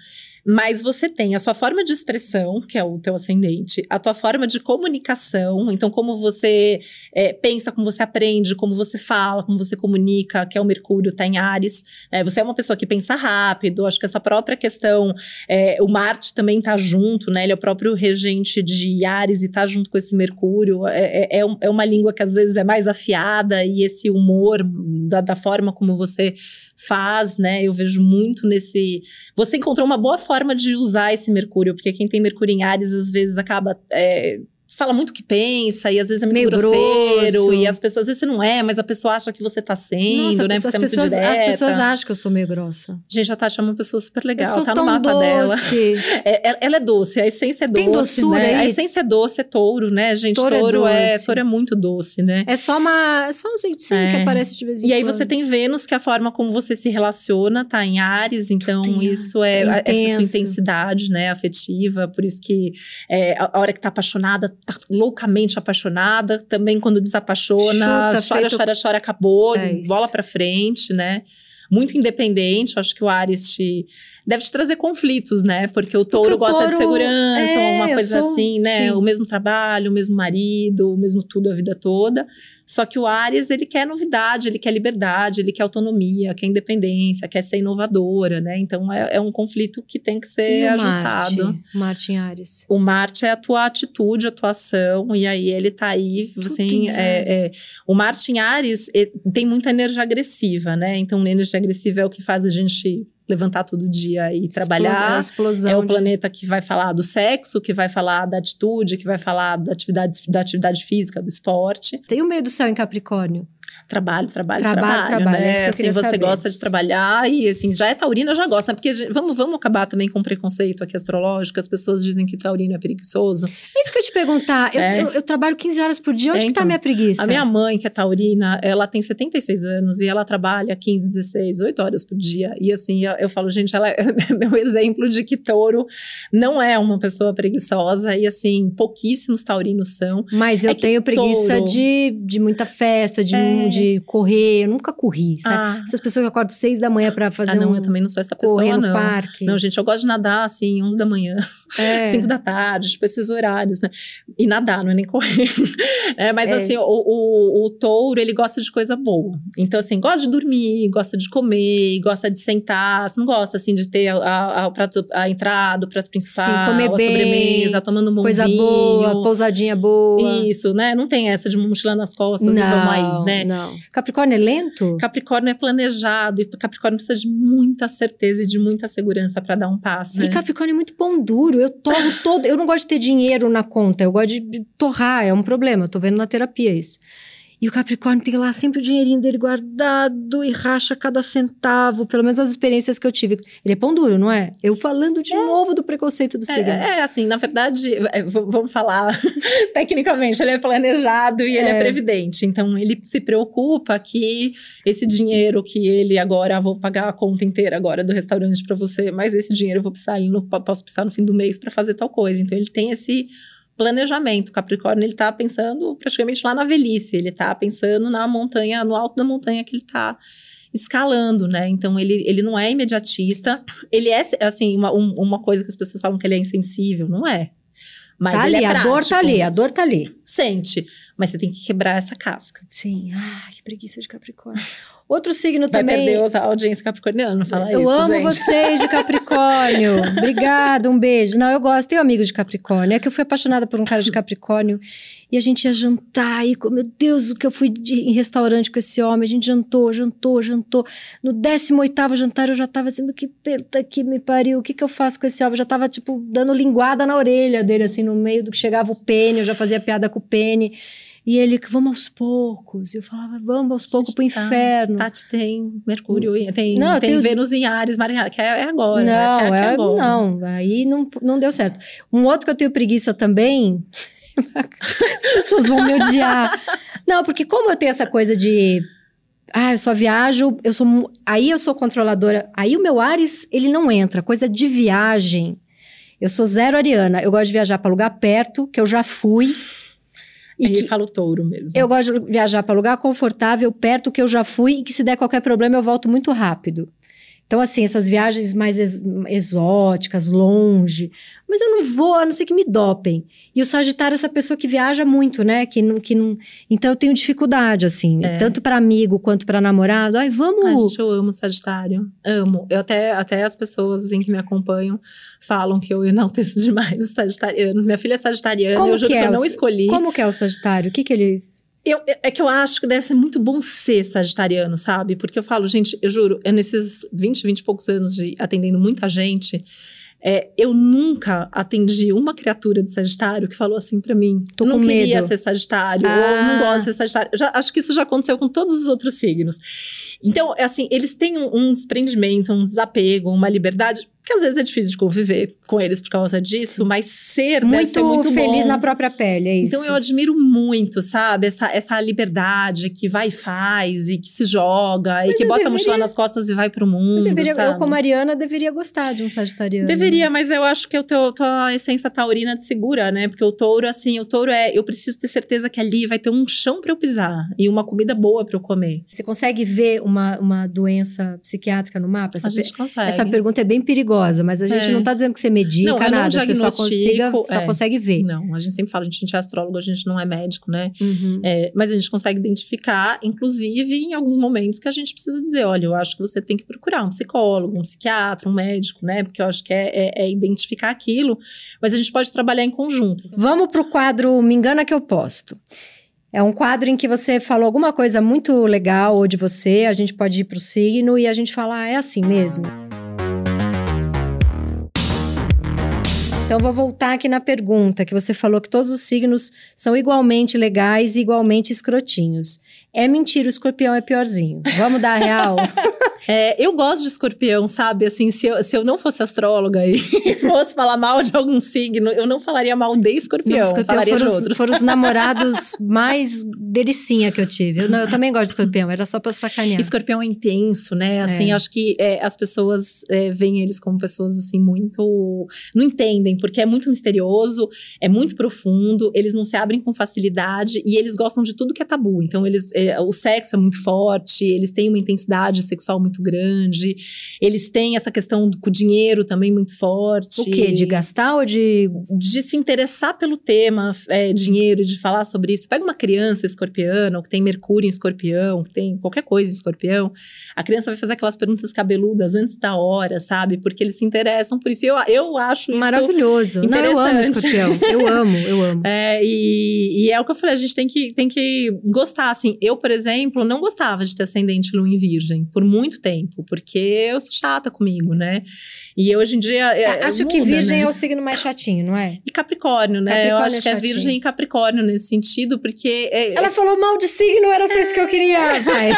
Mas você tem a sua forma de expressão, que é o teu ascendente, a tua forma de comunicação, então como você é, pensa, como você aprende, como você fala, como você comunica, que é o Mercúrio, tá em Ares. É, você é uma pessoa que pensa rápido, acho que essa própria questão, é, o Marte também tá junto, né? Ele é o próprio regente de Ares e tá junto com esse Mercúrio. É, é, é uma língua que às vezes é mais afiada e esse humor da, da forma como você faz, né? Eu vejo muito nesse. Você encontrou uma boa forma de usar esse Mercúrio, porque quem tem Mercúrio em Ares às vezes acaba. É, fala muito o que pensa e às vezes é muito Meio grosseiro grosso. e as pessoas às vezes você não é, mas a pessoa acha que você tá sendo, Nossa, né? as Porque você é muito pessoas, as pessoas acham que eu sou meio grossa. Gente, a Tati é uma pessoa super eu legal, sou tá tão no mapa dela. doce. É, ela- é doce, a essência é doce. Tem doçura né? aí? A essência é doce, é touro, né, gente? Touro é Touro, é, doce. touro é muito doce, né? É só uma, é só um jeitinho É. que aparece de vez em E aí quando. você tem Vênus, que é a forma como você se relaciona, tá em Ares, então Tudo isso é, é essa sua intensidade, né, afetiva, por isso que é, a hora que tá apaixonada, tá loucamente apaixonada, também quando desapaixona, Chuta, chora, feito- chora, chora, acabou, É bola pra frente, né? Muito independente, acho que o Ares te deve te trazer conflitos, né? Porque o touro o gosta de touro- segurança, é, uma coisa sou- assim, né? sim. O mesmo trabalho, o mesmo marido, o mesmo tudo a vida toda. Só que o Ares, ele quer novidade, ele quer liberdade, ele quer autonomia, quer independência, quer ser inovadora, né? Então é, é um conflito que tem que ser E o ajustado. Marte? Marte em Ares. O Marte é a tua atitude, a tua ação, e aí ele tá aí, você, em é, é, o Marte em Ares tem muita energia agressiva, né? Então, energia agressiva é o que faz a gente levantar todo dia e trabalhar. Explosão, É o de- planeta que vai falar do sexo, que vai falar da atitude, que vai falar da atividade, da atividade física, do esporte. Tem o meio do céu em Capricórnio. Trabalho, trabalho, Trabalho, trabalho, trabalho, né? é eu assim, você saber. gosta de trabalhar e assim, já é taurina, já gosta, né? Porque gente, vamos, vamos acabar também com preconceito aqui astrológico, as pessoas dizem que taurino é preguiçoso. É isso que eu te perguntar. Eu, É. eu- eu trabalho 15 horas por dia. Onde É, que tá a então. minha preguiça? A minha mãe, que é taurina, ela tem 76 anos e ela trabalha 15, 16, 8 horas por dia. E assim, eu, eu falo, gente, ela é meu exemplo de que touro não é uma pessoa preguiçosa. E assim, pouquíssimos taurinos são. Mas eu É tenho preguiça touro- de, de muita festa, de, É. de correr. Eu nunca corri, sabe? Ah, Essas pessoas que acordam seis da manhã pra fazer ah, não, um... eu também não sou essa pessoa, correr no não. parque. Não, gente, eu gosto de nadar assim, 11 da manhã, É. 5 da tarde, tipo esses horários, né? E nadar, não é nem correr. É, mas É. assim, o, o, o touro, ele gosta de coisa boa. Então, assim, gosta de dormir, gosta de comer, gosta de sentar. Não gosta, assim, de ter a, a, a, prato, a entrada, o prato principal, Sim, comer a bem, sobremesa, tomando um Coisa vinho. boa, pousadinha boa. Isso, né? Não tem essa de mochila nas costas e vamos aí, né? não. Capricórnio é lento? Capricórnio é planejado e Capricórnio precisa de muita certeza e de muita segurança para dar um passo, né? E Capricórnio é muito pão duro. Eu torro todo. Eu não gosto de ter dinheiro na conta. Eu gosto de torrar. É um problema. Eu tô vendo na terapia isso. E o Capricórnio tem lá sempre o dinheirinho dele guardado e racha cada centavo. Pelo menos as experiências que eu tive. Ele é pão duro, não é? Eu falando de novo do preconceito do É, signo. é, assim, na verdade, é, vamos falar tecnicamente, ele é planejado e ele é É. previdente. Então, ele se preocupa que esse dinheiro que ele agora, ah, vou pagar a conta inteira agora do restaurante para você, mas esse dinheiro eu vou precisar, ele não, posso precisar no fim do mês para fazer tal coisa. Então, ele tem esse planejamento. O Capricórnio, ele tá pensando praticamente lá na velhice, ele tá pensando na montanha, no alto da montanha que ele tá escalando, né? Então ele, ele não é imediatista. Ele é, assim, uma, um- uma coisa que as pessoas falam que ele é insensível, não é. Mas tá ele ali, é a dor tá ali, a dor tá ali. Sente, mas você tem que quebrar essa casca. Sim. Ah, que preguiça de Capricórnio. Outro signo Vai também. perder a audiência capricorniana, não fala eu isso, amo gente. vocês de Capricórnio. Obrigada, um beijo. Não, eu gosto, tenho amigos de Capricórnio. É que eu fui apaixonada por um cara de Capricórnio e a gente ia jantar e, meu Deus, o que eu fui de- em restaurante com esse homem. A gente jantou, jantou, jantou. No 18º jantar eu já tava assim, que penta que me pariu, o que que eu faço com esse homem? Eu já tava, tipo, dando linguada na orelha dele, assim, no meio do que chegava o pene, eu já fazia piada com o pene. E ele, vamos aos poucos. E eu falava, vamos aos poucos pro tá, inferno. Tati tem Mercúrio, em- tem, Não, tem tenho- Vênus em Ares, Marinha, que é, é agora. né? Não, Que é, é agora. não, aí não, não deu certo. Um outro que eu tenho preguiça também. As pessoas vão me odiar. Não, porque como eu tenho essa coisa de. Ah, eu só viajo, eu sou. Aí eu sou controladora. Aí o meu Ares, ele não entra. Coisa de viagem. Eu sou zero ariana. Eu gosto de viajar para lugar perto, que eu já fui. E que fala o touro mesmo. eu gosto de viajar para lugar confortável, perto que eu já fui, e que se der qualquer problema eu volto muito rápido. Então, assim, essas viagens mais ex exóticas, longe. Mas eu não vou, a não ser que me dopem. E o Sagitário é essa pessoa que viaja muito, né? Que não, que não... Então, eu tenho dificuldade, assim. É. Tanto para amigo quanto para namorado. Ai, vamos... Ai, gente, eu amo Sagitário. Amo. Eu até, até as pessoas, assim, que me acompanham falam que eu enalteço demais os sagitarianos. Minha filha é sagitariana, Como eu juro que, é que eu não escolhi. Como que é o Sagitário? O que que ele eu, é que eu acho que deve ser muito bom ser sagitariano, sabe? Porque eu falo, gente, eu juro, é nesses 20, 20 e poucos anos de atendendo muita gente, é, eu nunca atendi uma criatura de Sagitário que falou assim para mim: Tô não queria medo. ser Sagitário, ah. ou não gosto de ser Sagitário. Já, acho que isso já aconteceu com todos os outros signos. Então, é assim, eles têm um, um desprendimento, um desapego, uma liberdade que às vezes é difícil de conviver com eles por causa disso, mas ser muito, muito feliz bom. na própria pele, é isso. Então eu admiro muito, sabe, essa, essa liberdade que vai e faz e que se joga mas e que bota deveria... a mochila nas costas e vai pro mundo. Eu, deveria, eu como Mariana deveria gostar de um sagitariano. Deveria, mas eu acho que a tua essência taurina te segura, né? Porque o touro, assim, o touro é, eu preciso ter certeza que ali vai ter um chão para eu pisar e uma comida boa para eu comer. Você consegue ver uma, uma doença psiquiátrica no mapa? Essa a gente consegue. Essa pergunta é bem perigosa perigosa, mas a gente é. não está dizendo que você medica não, nada, você só, consiga, só é. consegue ver. Não, a gente sempre fala, a gente é astrólogo, a gente não é médico, né? Uhum. É, mas a gente consegue identificar, inclusive em alguns momentos que a gente precisa dizer, olha, eu acho que você tem que procurar um psicólogo, um psiquiatra, um médico, né? Porque eu acho que é, é, é identificar aquilo, mas a gente pode trabalhar em conjunto. Vamos para o quadro Me Engana Que Eu Posto. É um quadro em que você falou alguma coisa muito legal ou de você, a gente pode ir para o signo e a gente fala, ah, é assim mesmo. Então, vou voltar aqui na pergunta que você falou que todos os signos são igualmente legais e igualmente escrotinhos. É mentira, o escorpião é piorzinho. Vamos dar a real? é, eu gosto de escorpião, sabe? Assim, se eu, se eu não fosse astróloga e fosse falar mal de algum signo, eu não falaria mal de escorpião, não, escorpião falaria foram de outros. Os, foram os namorados mais delicinha que eu tive. Eu, não, eu, também gosto de escorpião, era só pra sacanear. Escorpião é intenso, né? Assim, é. acho que é, as pessoas é, veem eles como pessoas, assim, muito... Não entendem porque é muito misterioso, é muito profundo, eles não se abrem com facilidade e eles gostam de tudo que é tabu. Então, eles, é, o sexo é muito forte, eles têm uma intensidade sexual muito grande, eles têm essa questão com o dinheiro também muito forte. O quê? De gastar ou de. De se interessar pelo tema é, dinheiro, de falar sobre isso. Pega uma criança escorpiana, ou que tem Mercúrio em escorpião, que tem qualquer coisa em escorpião, a criança vai fazer aquelas perguntas cabeludas antes da hora, sabe? Porque eles se interessam por isso. Eu, eu acho isso. Maravilhoso maravilhoso. Não, eu amo escorpião. Eu amo, eu amo. É, e, e, é o que eu falei, a gente tem que, tem que gostar, assim. Eu, por exemplo, não gostava de ter ascendente lua em virgem por muito tempo, porque eu sou chata comigo, né? E hoje em dia. É, é Acho muda, que Virgem né? é o signo mais chatinho, não é? E Capricórnio, né? Capricórnio eu acho é que é Virgem e Capricórnio nesse sentido, porque. É, é Ela falou mal de signo, era só isso que eu queria, pai.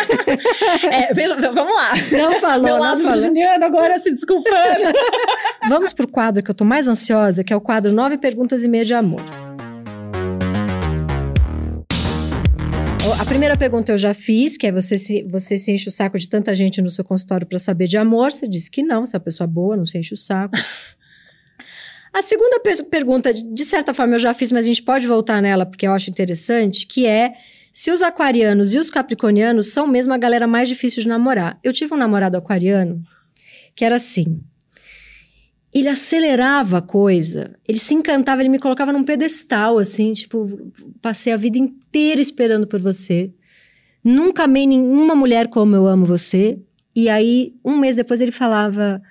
é, veja, vamos lá. Não falou, Meu lado virginiano agora se desculpando. vamos pro quadro que eu tô mais ansiosa, que é o quadro Nove Perguntas e Meia de Amor. A primeira pergunta eu já fiz, que é você se, você se enche o saco de tanta gente no seu consultório para saber de amor. Você disse que não, você é uma pessoa boa, não se enche o saco. A segunda pergunta, de certa forma, eu já fiz, mas a gente pode voltar nela porque eu acho interessante, que é se os aquarianos e os capricornianos são mesmo a galera mais difícil de namorar. Eu tive um namorado aquariano que era assim ele acelerava a coisa, ele se encantava, ele me colocava num pedestal, assim, tipo, passei a vida inteira esperando por você. Nunca amei nenhuma mulher como eu amo você. E aí, um mês depois, ele falava: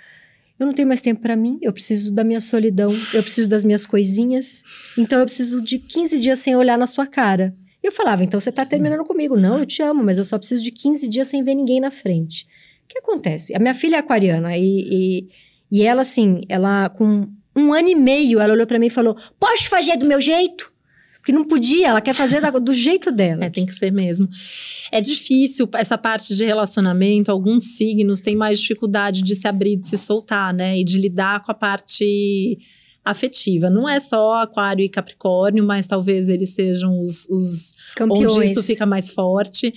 Eu não tenho mais tempo para mim, eu preciso da minha solidão, eu preciso das minhas coisinhas, então eu preciso de 15 dias sem olhar na sua cara. Eu falava: Então você tá terminando comigo? Não, eu te amo, mas eu só preciso de 15 dias sem ver ninguém na frente. O que acontece? A minha filha é aquariana e, e e ela, assim, ela com um ano e meio, ela olhou para mim e falou: Posso fazer do meu jeito? Porque não podia, ela quer fazer do jeito dela. É, tem que ser mesmo. É difícil essa parte de relacionamento, alguns signos têm mais dificuldade de se abrir, de se soltar, né? E de lidar com a parte afetiva. Não é só Aquário e Capricórnio, mas talvez eles sejam os, os Campeões. onde isso fica mais forte.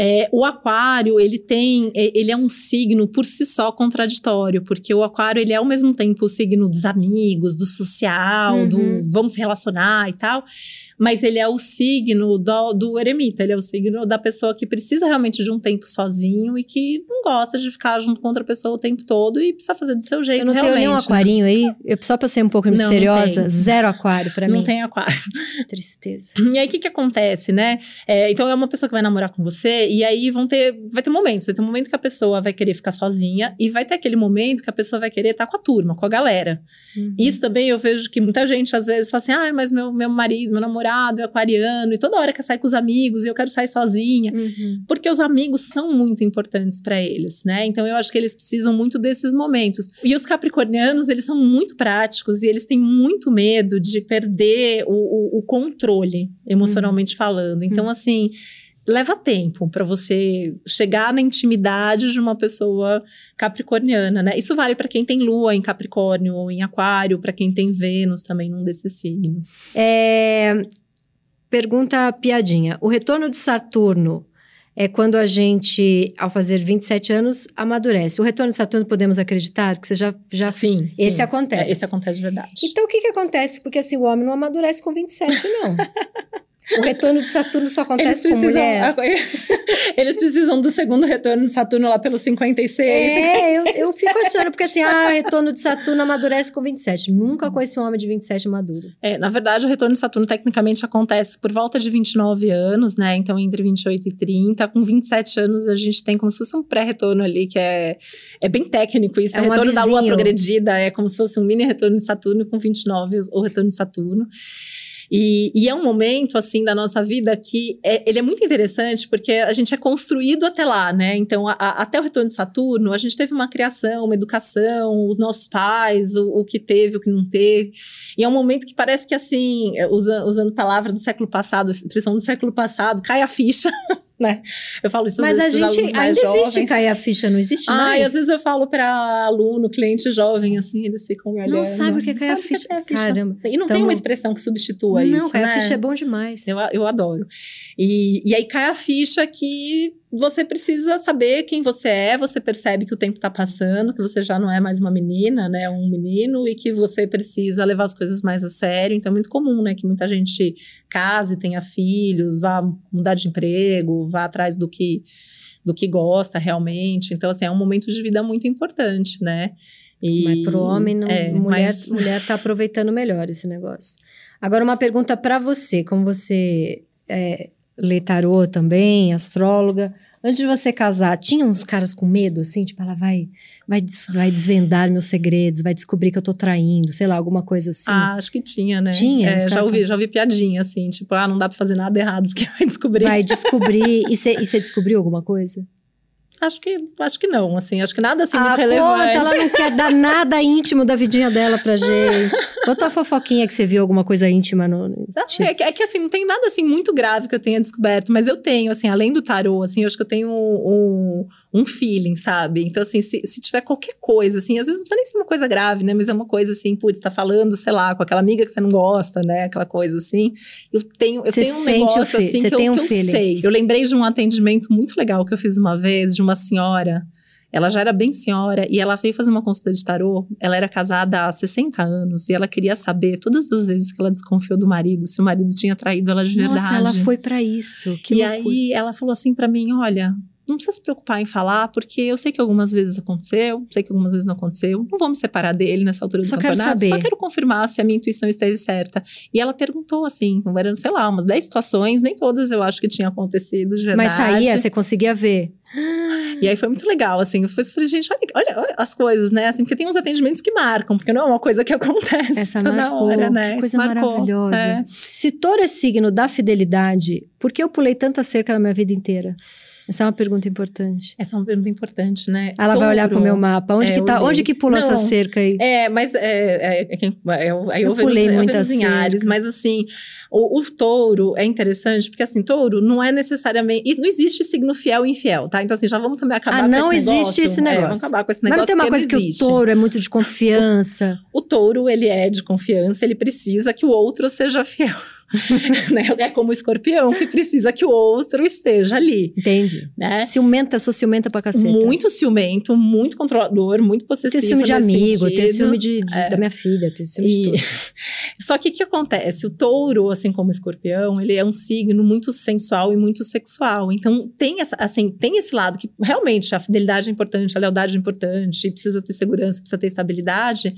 É, o aquário, ele tem, é, ele é um signo por si só contraditório, porque o aquário, ele é ao mesmo tempo o signo dos amigos, do social, uhum. do vamos relacionar e tal, mas ele é o signo do, do eremita, ele é o signo da pessoa que precisa realmente de um tempo sozinho e que não gosta de ficar junto com outra pessoa o tempo todo e precisa fazer do seu jeito. Eu não tenho nenhum né? aquarinho aí. Eu, só pra ser um pouco Não, não misteriosa, tem. zero aquário pra Não mim. tem aquário. Tristeza. E aí, o que que acontece, né? É, então, é uma pessoa que vai namorar com você, e aí vão ter, vai ter momentos. Vai ter um momento que a pessoa vai querer ficar sozinha, e vai ter aquele momento que a pessoa vai querer estar com a turma, com a galera. Uhum. Isso também eu vejo que muita gente, às vezes, fala assim, ah, mas meu, meu marido, meu namorado é aquariano, e toda hora quer sair com os amigos, e eu quero sair sozinha. Uhum. Porque os amigos são muito importantes para eles, né? Então eu acho que eles precisam muito desses momentos. E os capricornianos, eles são muito práticos e eles têm muito medo de perder o, o- o controle, emocionalmente falando. Então, assim. Leva tempo para você chegar na intimidade de uma pessoa capricorniana, né? Isso vale para quem tem lua em Capricórnio ou em Aquário, para quem tem Vênus também num desses signos. É, pergunta piadinha. O retorno de Saturno é quando a gente, ao fazer 27 anos, amadurece. O retorno de Saturno podemos acreditar? Porque você já. já... Sim, Esse sim. acontece. É, esse acontece de verdade. Então, o que, que acontece? Porque assim, o homem não amadurece com 27, não. o retorno de Saturno só acontece com mulher. Eles precisam do segundo retorno de Saturno lá pelo 56. É, eu, eu fico achando, porque assim, ah, retorno de Saturno amadurece com 27. Nunca conheci um homem de 27 maduro. É, na verdade, o retorno de Saturno tecnicamente acontece por volta de 29 anos, né? Então, entre 28 e 30. Com 27 anos, a gente tem como se fosse um pré-retorno ali, que é, é bem técnico isso. É o um retorno da Lua progredida é como se fosse um mini retorno de Saturno, com 29 o retorno de Saturno. E, e é um momento, assim, da nossa vida que é, ele é muito interessante porque a gente é construído até lá, né? Então, a- a- até o retorno de Saturno, a gente teve uma criação, uma educação, os nossos pais, o, o que teve, o que não teve. E é um momento que parece que, assim, é, usa- usando palavra do século passado, expressão do século passado, cai a ficha, né? Eu falo isso às Mas a vezes pros gente alunos mais ainda existe jovens. cair a ficha, não existe Ah, mais? às vezes eu falo para aluno, cliente jovem, assim, eles ficam olhando. Não sabe o que é não cair a que ficha. a. Caramba. E não tem Tamo- uma expressão que substitua não, isso, cair né? a ficha é bom demais. Eu, eu adoro. E, e aí cai a ficha que você precisa saber quem você é, você percebe que o tempo tá passando, que você já não é mais uma menina, né, um menino, e que você precisa levar as coisas mais a sério. Então é muito comum, né, que muita gente case, tenha filhos, vá mudar de emprego, vá atrás do que do que gosta realmente. Então assim, é um momento de vida muito importante, né? E, Mas pro homem, não, é, mulher, mas- mulher tá aproveitando melhor esse negócio. Agora, uma pergunta para você, como você é, lê tarô também, astróloga. Antes de você casar, tinha uns caras com medo, assim? Tipo, ela vai, vai, vai desvendar meus segredos, vai descobrir que eu tô traindo, sei lá, alguma coisa assim. Ah, acho que tinha, né? Tinha? É, já ouvi, já ouvi piadinha, assim, tipo, ah, não dá pra fazer nada errado, porque vai descobrir. Vai descobrir. E você descobriu alguma coisa? Acho que, acho que não, assim, acho que nada assim ah, muito conta, relevante. ela não quer dar nada íntimo da vidinha dela pra gente. Conta a fofoquinha que você viu alguma coisa íntima no. no- Não, é, que, é que, assim, não tem nada assim muito grave que eu tenha descoberto, mas eu tenho, assim, além do tarô, assim, eu acho que eu tenho um, um feeling, sabe? Então, assim, se, se tiver qualquer coisa, assim, às vezes não precisa nem ser uma coisa grave, né? Mas é uma coisa assim, putz, tá falando, sei lá, com aquela amiga que você não gosta, né? Aquela coisa assim. Eu tenho, eu Você tenho um negócio assim que, eu, um que eu sei. Eu lembrei de um atendimento muito legal que eu fiz uma vez de uma senhora. Ela já era bem senhora e ela veio fazer uma consulta de tarô. Ela era casada há 60 anos e ela queria saber todas as vezes que ela desconfiou do marido, se o marido tinha traído ela de verdade. Nossa, ela foi pra isso. Que e loucura. aí ela falou assim pra mim: olha, não precisa se preocupar em falar, porque eu sei que algumas vezes aconteceu, sei que algumas vezes não aconteceu. Não vou me separar dele nessa altura do Só quero campeonato. saber. Só quero confirmar se a minha intuição esteve certa. E ela perguntou assim: eram, sei lá, umas 10 situações, nem todas eu acho que tinha acontecido de verdade. Mas saía, você conseguia ver. E aí foi muito legal, assim. Eu falei, gente, olha, olha, olha as coisas, né? Assim, porque tem uns atendimentos que marcam, porque não é uma coisa que acontece Essa toda marcou. hora, né? Que coisa marcou. maravilhosa. É. Se touro é signo da fidelidade, por que eu pulei tanta cerca na minha vida inteira? Essa é uma pergunta importante. Essa é uma pergunta importante, né? Ela vai olhar pro Touro- meu mapa. Onde É, que tá? Onde que pula essa Não. cerca aí? É, mas é, é, é, é, eu, Eu pulei eu muita vejo em Ares, cerca. mas assim, o, o touro é interessante, porque assim, touro não é necessariamente. e Não existe signo fiel e infiel, tá? Então, assim, já vamos também acabar Ah, com não esse existe negócio. esse É, negócio. vamos acabar com esse Mas negócio. não tem uma coisa que o existe. touro é muito de confiança. O touro, ele é de confiança, ele precisa que o outro seja fiel. né? É como o escorpião que precisa que o outro esteja ali. Entendi. Né? Ciumenta, sou ciumenta pra caceta. Muito ciumento, muito controlador, muito possessivo. Tenho ciúme de amigo, sentido. tenho ciúme de, de- É. da minha filha, tenho ciúme de E- tudo. Só que o que acontece? O touro, assim como o escorpião, ele é um signo muito sensual e muito sexual. Então, tem, essa, assim, tem esse lado que realmente a fidelidade é importante, a lealdade é importante, precisa ter segurança, precisa ter estabilidade.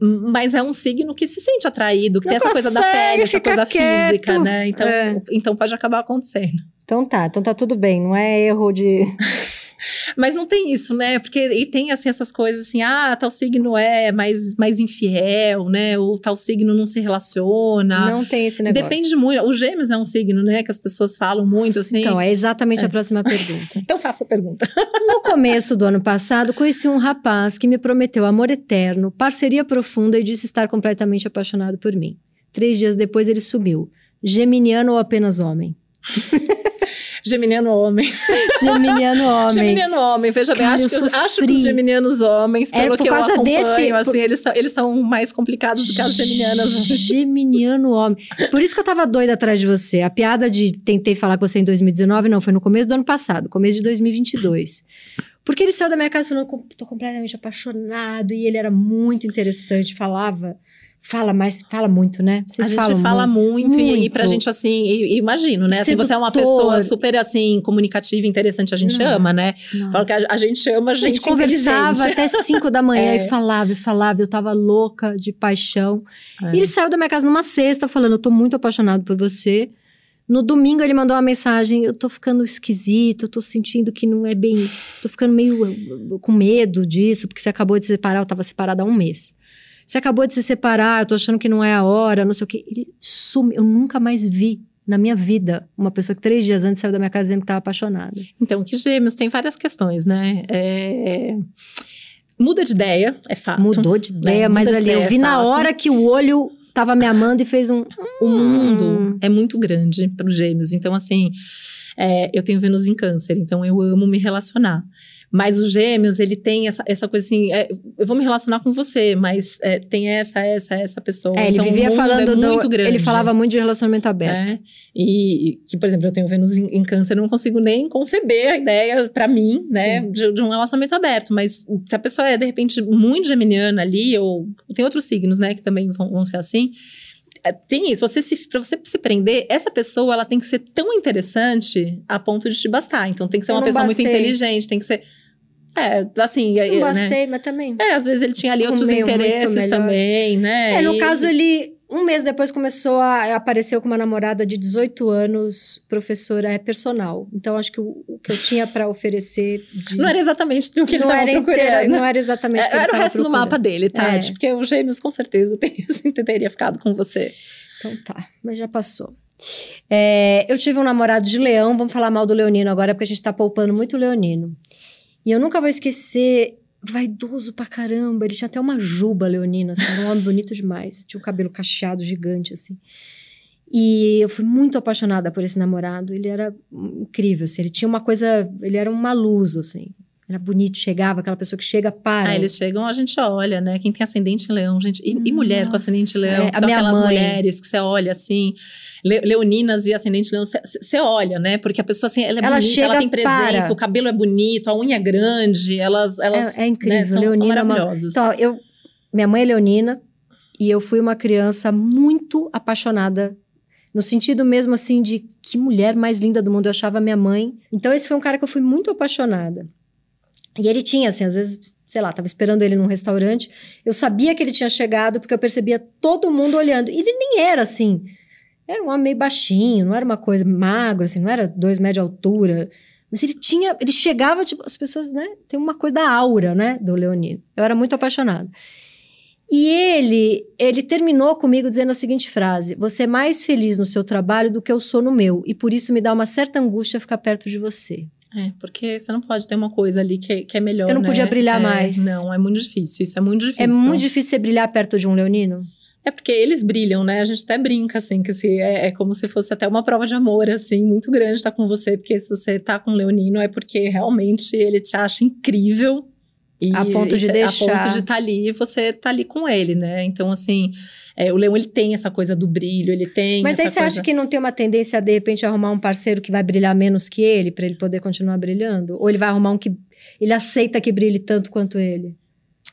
Mas é um signo que se sente atraído, que Não tem essa coisa da pele, essa coisa física, quieto. né? Então, É. então pode acabar acontecendo. Então tá, então tá tudo bem, não é erro de. Mas não tem isso, né? Porque e tem assim essas coisas assim, ah, tal signo é mais, mais infiel, né? Ou tal signo não se relaciona. Não tem esse negócio. Depende muito. O Gêmeos é um signo, né? Que as pessoas falam muito assim. Então, é exatamente a próxima pergunta. Então faça a pergunta. No começo do ano passado, conheci um rapaz que me prometeu amor eterno, parceria profunda e disse estar completamente apaixonado por mim. Três dias depois, ele sumiu. Geminiano ou apenas homem? Geminiano homem. Geminiano homem. Geminiano homem, veja bem, Cara, acho que, acho que os geminianos homens, É, pelo por que eu acompanho, desse- assim, eles, são, eles são mais complicados do que as geminianas. Geminiano homem. Por isso que eu tava doida atrás de você. A piada de tentei falar com você em 2019, não, foi no começo do ano passado, começo de 2022. Porque ele saiu da minha casa falando, "Com- tô completamente apaixonado, e ele era muito interessante, falava. Fala mais, fala muito, né? Vocês a gente falam fala muito, muito. E, e pra gente, assim, e- e imagino, né? Assim, você é uma pessoa super, assim, comunicativa, interessante, a gente Não. ama, né? Nossa. Fala que a, a gente ama A gente, gente conversava até 5 da manhã É. e falava e falava. Eu tava louca de paixão. É. E ele saiu da minha casa numa sexta falando: Eu tô muito apaixonado por você. No domingo ele mandou uma mensagem: Eu tô ficando esquisito, eu tô sentindo que não é bem. Tô ficando meio com medo disso, porque você acabou de se separar. Eu tava separada há um mês. Você acabou de se separar, eu tô achando que não é a hora, não sei o quê. Ele sumiu. Eu nunca mais vi na minha vida uma pessoa que três dias antes saiu da minha casa dizendo que tava apaixonada. Então, que gêmeos tem várias questões, né? É, Muda de ideia, é fato. Mudou de ideia, Né? mas ali eu ideia, vi é na hora que o olho tava me amando e fez um. O mundo Hum. é muito grande para os gêmeos. Então, assim, é, eu tenho Vênus em câncer, então eu amo me relacionar. Mas os gêmeos, ele tem essa, essa coisa assim, é, eu vou me relacionar com você, mas é, tem essa, essa, essa pessoa. É, ele então, vivia mundo falando é do. muito grande. Ele falava muito de relacionamento aberto. né? E que, por exemplo, eu tenho Vênus em, em câncer, eu não consigo nem conceber a ideia, pra mim, né, de, de um relacionamento aberto. Mas se a pessoa é, de repente, muito geminiana ali, ou tem outros signos, né, que também vão, vão ser assim. É, Tem isso, você se, pra você se prender, essa pessoa ela tem que ser tão interessante a ponto de te bastar. Então tem que ser Eu uma pessoa muito bastei. inteligente, tem que ser. É, assim. é, Não né? bastei, mas também. É, às vezes ele tinha ali outros muito interesses também, né? É, no E- caso, ele. Um mês depois começou a. Apareceu com uma namorada de 18 anos, professora é personal. Então, acho que o, o que eu tinha pra oferecer. De, Não era exatamente o que ele não estava era procurando. inteira- não era exatamente o que É, era o resto do mapa dele, Tati. É. Porque o Gêmeos com certeza teria, teria ficado com você. Então tá, mas já passou. É, eu tive um namorado de leão, vamos falar mal do leonino agora, porque a gente tá poupando muito o leonino. E eu nunca vou esquecer, vaidoso pra caramba, ele tinha até uma juba leonina, assim, era um homem bonito demais, tinha um cabelo cacheado gigante, assim. E eu fui muito apaixonada por esse namorado, ele era incrível, assim, ele tinha uma coisa, ele era uma luz, assim. Era bonito, chegava, aquela pessoa que chega, para. Aí eles chegam, a gente olha, né? Quem tem ascendente em leão, gente. E, e mulher com ascendente em leão, é, são aquelas mãe. mulheres que você olha assim, le- leoninas e ascendente leão, você olha, né? Porque a pessoa, assim, ela é Ela bonita, chega, ela tem presença, para. o cabelo é bonito, a unha é grande, elas. elas É- é incrível, né, tão- são leonina é uma- maravilhosas. Então, eu, minha mãe é leonina e eu fui uma criança muito apaixonada, no sentido mesmo assim de que mulher mais linda do mundo eu achava minha mãe. Então, esse foi um cara que eu fui muito apaixonada. E ele tinha, assim, às vezes, sei lá, tava esperando ele num restaurante, eu sabia que ele tinha chegado porque eu percebia todo mundo olhando. E ele nem era assim. Era um homem meio baixinho, não era uma coisa magro, assim, não era dois metros de altura. Mas ele tinha, ele chegava, tipo, as pessoas, né? Tem uma coisa da aura, né? Do Leonino. Eu era muito apaixonada. E ele, ele terminou comigo dizendo a seguinte frase: Você é mais feliz no seu trabalho do que eu sou no meu, e por isso me dá uma certa angústia ficar perto de você. É, porque você não pode ter uma coisa ali que, que é melhor. Eu não né? podia brilhar É, mais. Não, é muito difícil. Isso é muito difícil. É muito difícil você brilhar perto de um leonino? É porque eles brilham, né? A gente até brinca, assim, que se, é, é como se fosse até uma prova de amor, assim, muito grande estar com você. Porque se você tá com o Leonino, é porque realmente ele te acha incrível E, a ponto de deixar. A ponto de estar tá ali e você tá ali com ele, né? Então, assim, é, o leão, ele tem essa coisa do brilho, ele tem Mas aí você coisa... acha que não tem uma tendência de repente, arrumar um parceiro que vai brilhar menos que ele, para ele poder continuar brilhando? Ou ele vai arrumar um que ele aceita que brilhe tanto quanto ele?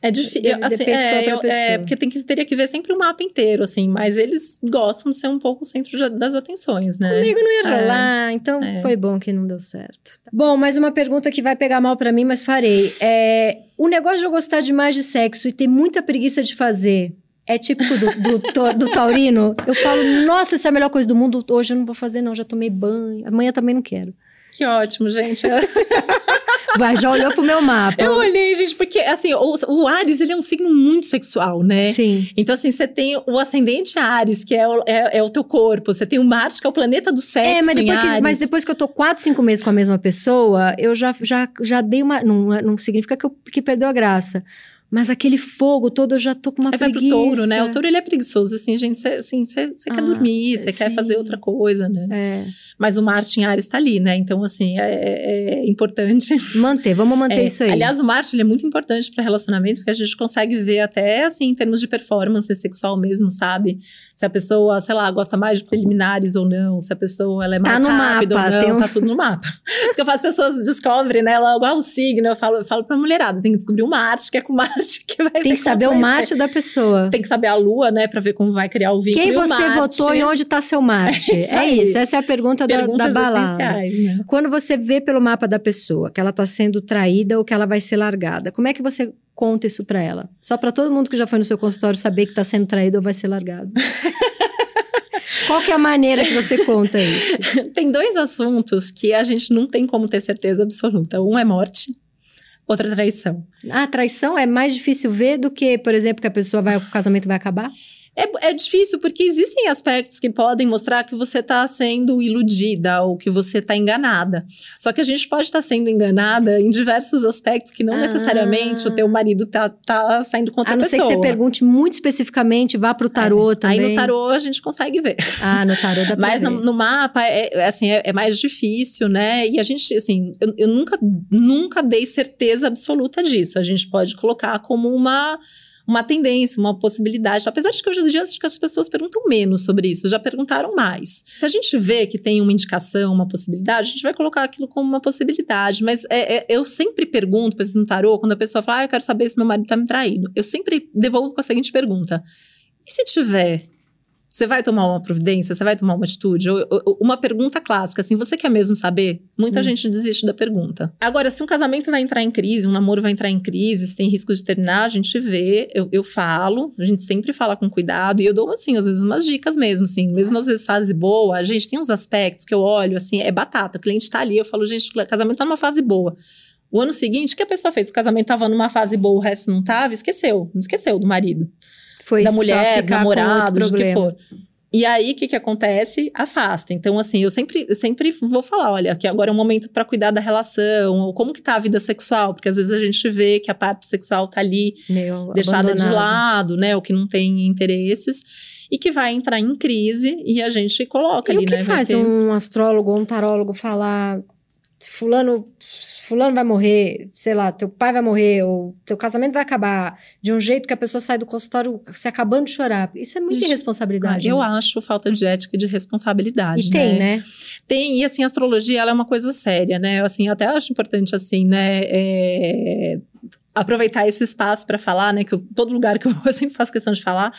É difícil, assim, é, é, porque tem que, teria que ver sempre o mapa inteiro, assim, mas eles gostam de ser um pouco o centro de, das atenções, né? Comigo não ia é. rolar, então é. foi bom que não deu certo. Bom, mais uma pergunta que vai pegar mal para mim, mas farei. É, o negócio de eu gostar demais de sexo e ter muita preguiça de fazer, é típico do, do, do, taurino. Eu falo, nossa, isso é a melhor coisa do mundo. Hoje eu não vou fazer, não. Já tomei banho. Amanhã também não quero. Que ótimo, gente. Vai, já olhou pro meu mapa. Eu olhei, gente, porque assim, o, o Ares, ele é um signo muito sexual, né? Sim. Então, assim, você tem o ascendente Ares, que é o, é, é o teu corpo. Você tem o Marte, que é o planeta do sexo é, mas depois, que, mas depois que eu tô quatro, cinco meses com a mesma pessoa, eu já, já, já dei uma... Não, não significa que, eu, que perdeu a graça. Mas aquele fogo todo, eu já tô com uma Aí preguiça. vai pro touro, né? O touro, ele é preguiçoso, assim, gente. Você assim, ah, quer dormir, você quer fazer outra coisa, né? É. Mas o Marte em Ares tá ali, né? Então, assim, é, é, é importante... Manter, vamos manter é. isso aí. Aliás, o Marte, ele é muito importante para relacionamento, porque a gente consegue ver até, assim, em termos de performance sexual mesmo, sabe? Se a pessoa, sei lá, gosta mais de preliminares ou não, se a pessoa, ela é tá mais tá rápida mapa, ou não, um... tá tudo no mapa. Isso que eu faço, as pessoas descobrem, né? Ela, igual o signo, eu falo, eu falo pra mulherada, tem que descobrir o Marte, que é com o Que vai Tem que saber o Marte da pessoa. Tem que saber a Lua, né, pra ver como vai criar o vínculo. Quem você votou e onde tá seu Marte? É isso, é isso. essa é a pergunta da, da balada. Né? Quando você vê pelo mapa da pessoa que ela tá sendo traída ou que ela vai ser largada, como é que você conta isso para ela? Só para todo mundo que já foi no seu consultório saber que tá sendo traído ou vai ser largado. Qual que é a maneira que você conta isso? Tem dois assuntos que a gente não tem como ter certeza absoluta. Um é morte outra traição. A traição é mais difícil ver do que, por exemplo, que a pessoa vai, o casamento vai acabar? É, é difícil porque existem aspectos que podem mostrar que você está sendo iludida ou que você está enganada. Só que a gente pode estar tá sendo enganada em diversos aspectos que não ah. necessariamente o teu marido tá, tá saindo contra a, a pessoa. A não ser que você pergunte muito especificamente, vá para o tarô é. também. Aí no tarô a gente consegue ver. Ah, no tarô dá pra Mas ver. No, no, mapa, é, é assim, é, é, mais difícil, né? E a gente, assim, eu, eu nunca, nunca dei certeza absoluta disso. A gente pode colocar como uma uma tendência, uma possibilidade. Apesar de que hoje em dia acho que as pessoas perguntam menos sobre isso, já perguntaram mais. Se a gente vê que tem uma indicação, uma possibilidade, a gente vai colocar aquilo como uma possibilidade. Mas é, é, eu sempre pergunto, por exemplo, no tarô, quando a pessoa fala, ah, eu quero saber se meu marido está me traindo. Eu sempre devolvo com a seguinte pergunta: e se tiver? Você vai tomar uma providência? Você vai tomar uma atitude? Uma pergunta clássica, assim, você quer mesmo saber? Muita hum. gente desiste da pergunta. Agora, se um casamento vai entrar em crise, um namoro vai entrar em crise, se tem risco de terminar, a gente vê, eu, eu falo, a gente sempre fala com cuidado, e eu dou, assim, às vezes umas dicas mesmo, assim, mesmo às vezes fase boa, a gente tem uns aspectos que eu olho, assim, é batata, o cliente tá ali, eu falo, gente, o casamento tá numa fase boa. O ano seguinte, o que a pessoa fez? O casamento tava numa fase boa, o resto não tava, esqueceu, não esqueceu do marido. Foi da mulher, namorado, do que for. E aí, o que, que acontece? Afasta. Então, assim, eu sempre, eu sempre vou falar, olha, que agora é um momento para cuidar da relação, ou como que tá a vida sexual, porque às vezes a gente vê que a parte sexual tá ali Meio deixada abandonado. de lado, né, ou que não tem interesses, e que vai entrar em crise, e a gente coloca e ali, o que né? faz ter... um astrólogo ou um tarólogo falar fulano fulano vai morrer, sei lá, teu pai vai morrer, ou teu casamento vai acabar de um jeito que a pessoa sai do consultório se acabando de chorar. Isso é muita Ixi, irresponsabilidade. Eu né? acho falta de ética e de responsabilidade. E tem, né? Tem, e assim, a astrologia ela é uma coisa séria, né? Assim, até acho importante, assim, né? É, aproveitar esse espaço para falar, né? Que eu, todo lugar que eu vou, eu sempre faço questão de falar.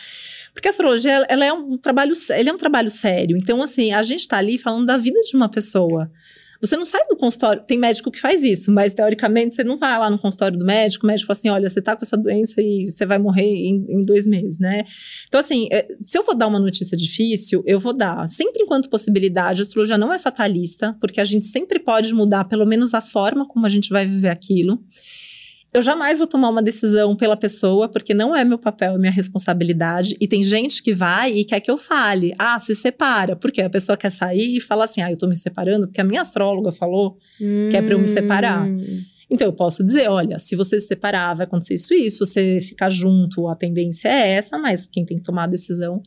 Porque a astrologia, ela é um trabalho, ele é um trabalho sério. Então, assim, a gente está ali falando da vida de uma pessoa. Você não sai do consultório, tem médico que faz isso, mas teoricamente você não vai lá no consultório do médico, o médico fala assim: olha, você tá com essa doença e você vai morrer em, em dois meses, né? Então, assim, é, se eu vou dar uma notícia difícil, eu vou dar. Sempre enquanto possibilidade, a astrologia não é fatalista, porque a gente sempre pode mudar pelo menos a forma como a gente vai viver aquilo. Eu jamais vou tomar uma decisão pela pessoa, porque não é meu papel, é minha responsabilidade. E tem gente que vai e quer que eu fale. Ah, se separa. Porque a pessoa quer sair e fala assim: ah, eu tô me separando porque a minha astróloga falou hum. que é pra eu me separar. Hum. Então, eu posso dizer: olha, se você se separar, vai acontecer isso e isso. Você ficar junto, a tendência é essa, mas quem tem que tomar a decisão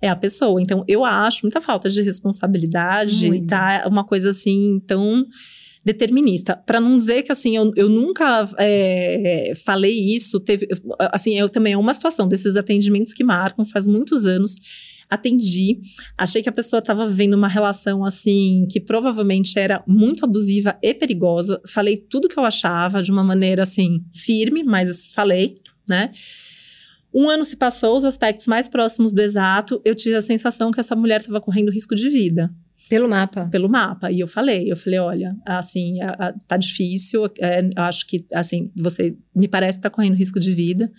é a pessoa. Então, eu acho muita falta de responsabilidade, Muito. tá? Uma coisa assim, tão determinista. Para não dizer que, assim, eu, eu nunca é, falei isso, teve, assim, eu também é uma situação desses atendimentos que marcam, faz muitos anos, atendi, achei que a pessoa estava vivendo uma relação, assim, que provavelmente era muito abusiva e perigosa, falei tudo que eu achava de uma maneira, assim, firme, mas falei, né? Um ano se passou, os aspectos mais próximos do exato, eu tive a sensação que essa mulher estava correndo risco de vida. Pelo mapa. Pelo mapa. E eu falei, eu falei, olha, assim, a, a, tá difícil, é, acho que, assim, você me parece que tá correndo risco de vida.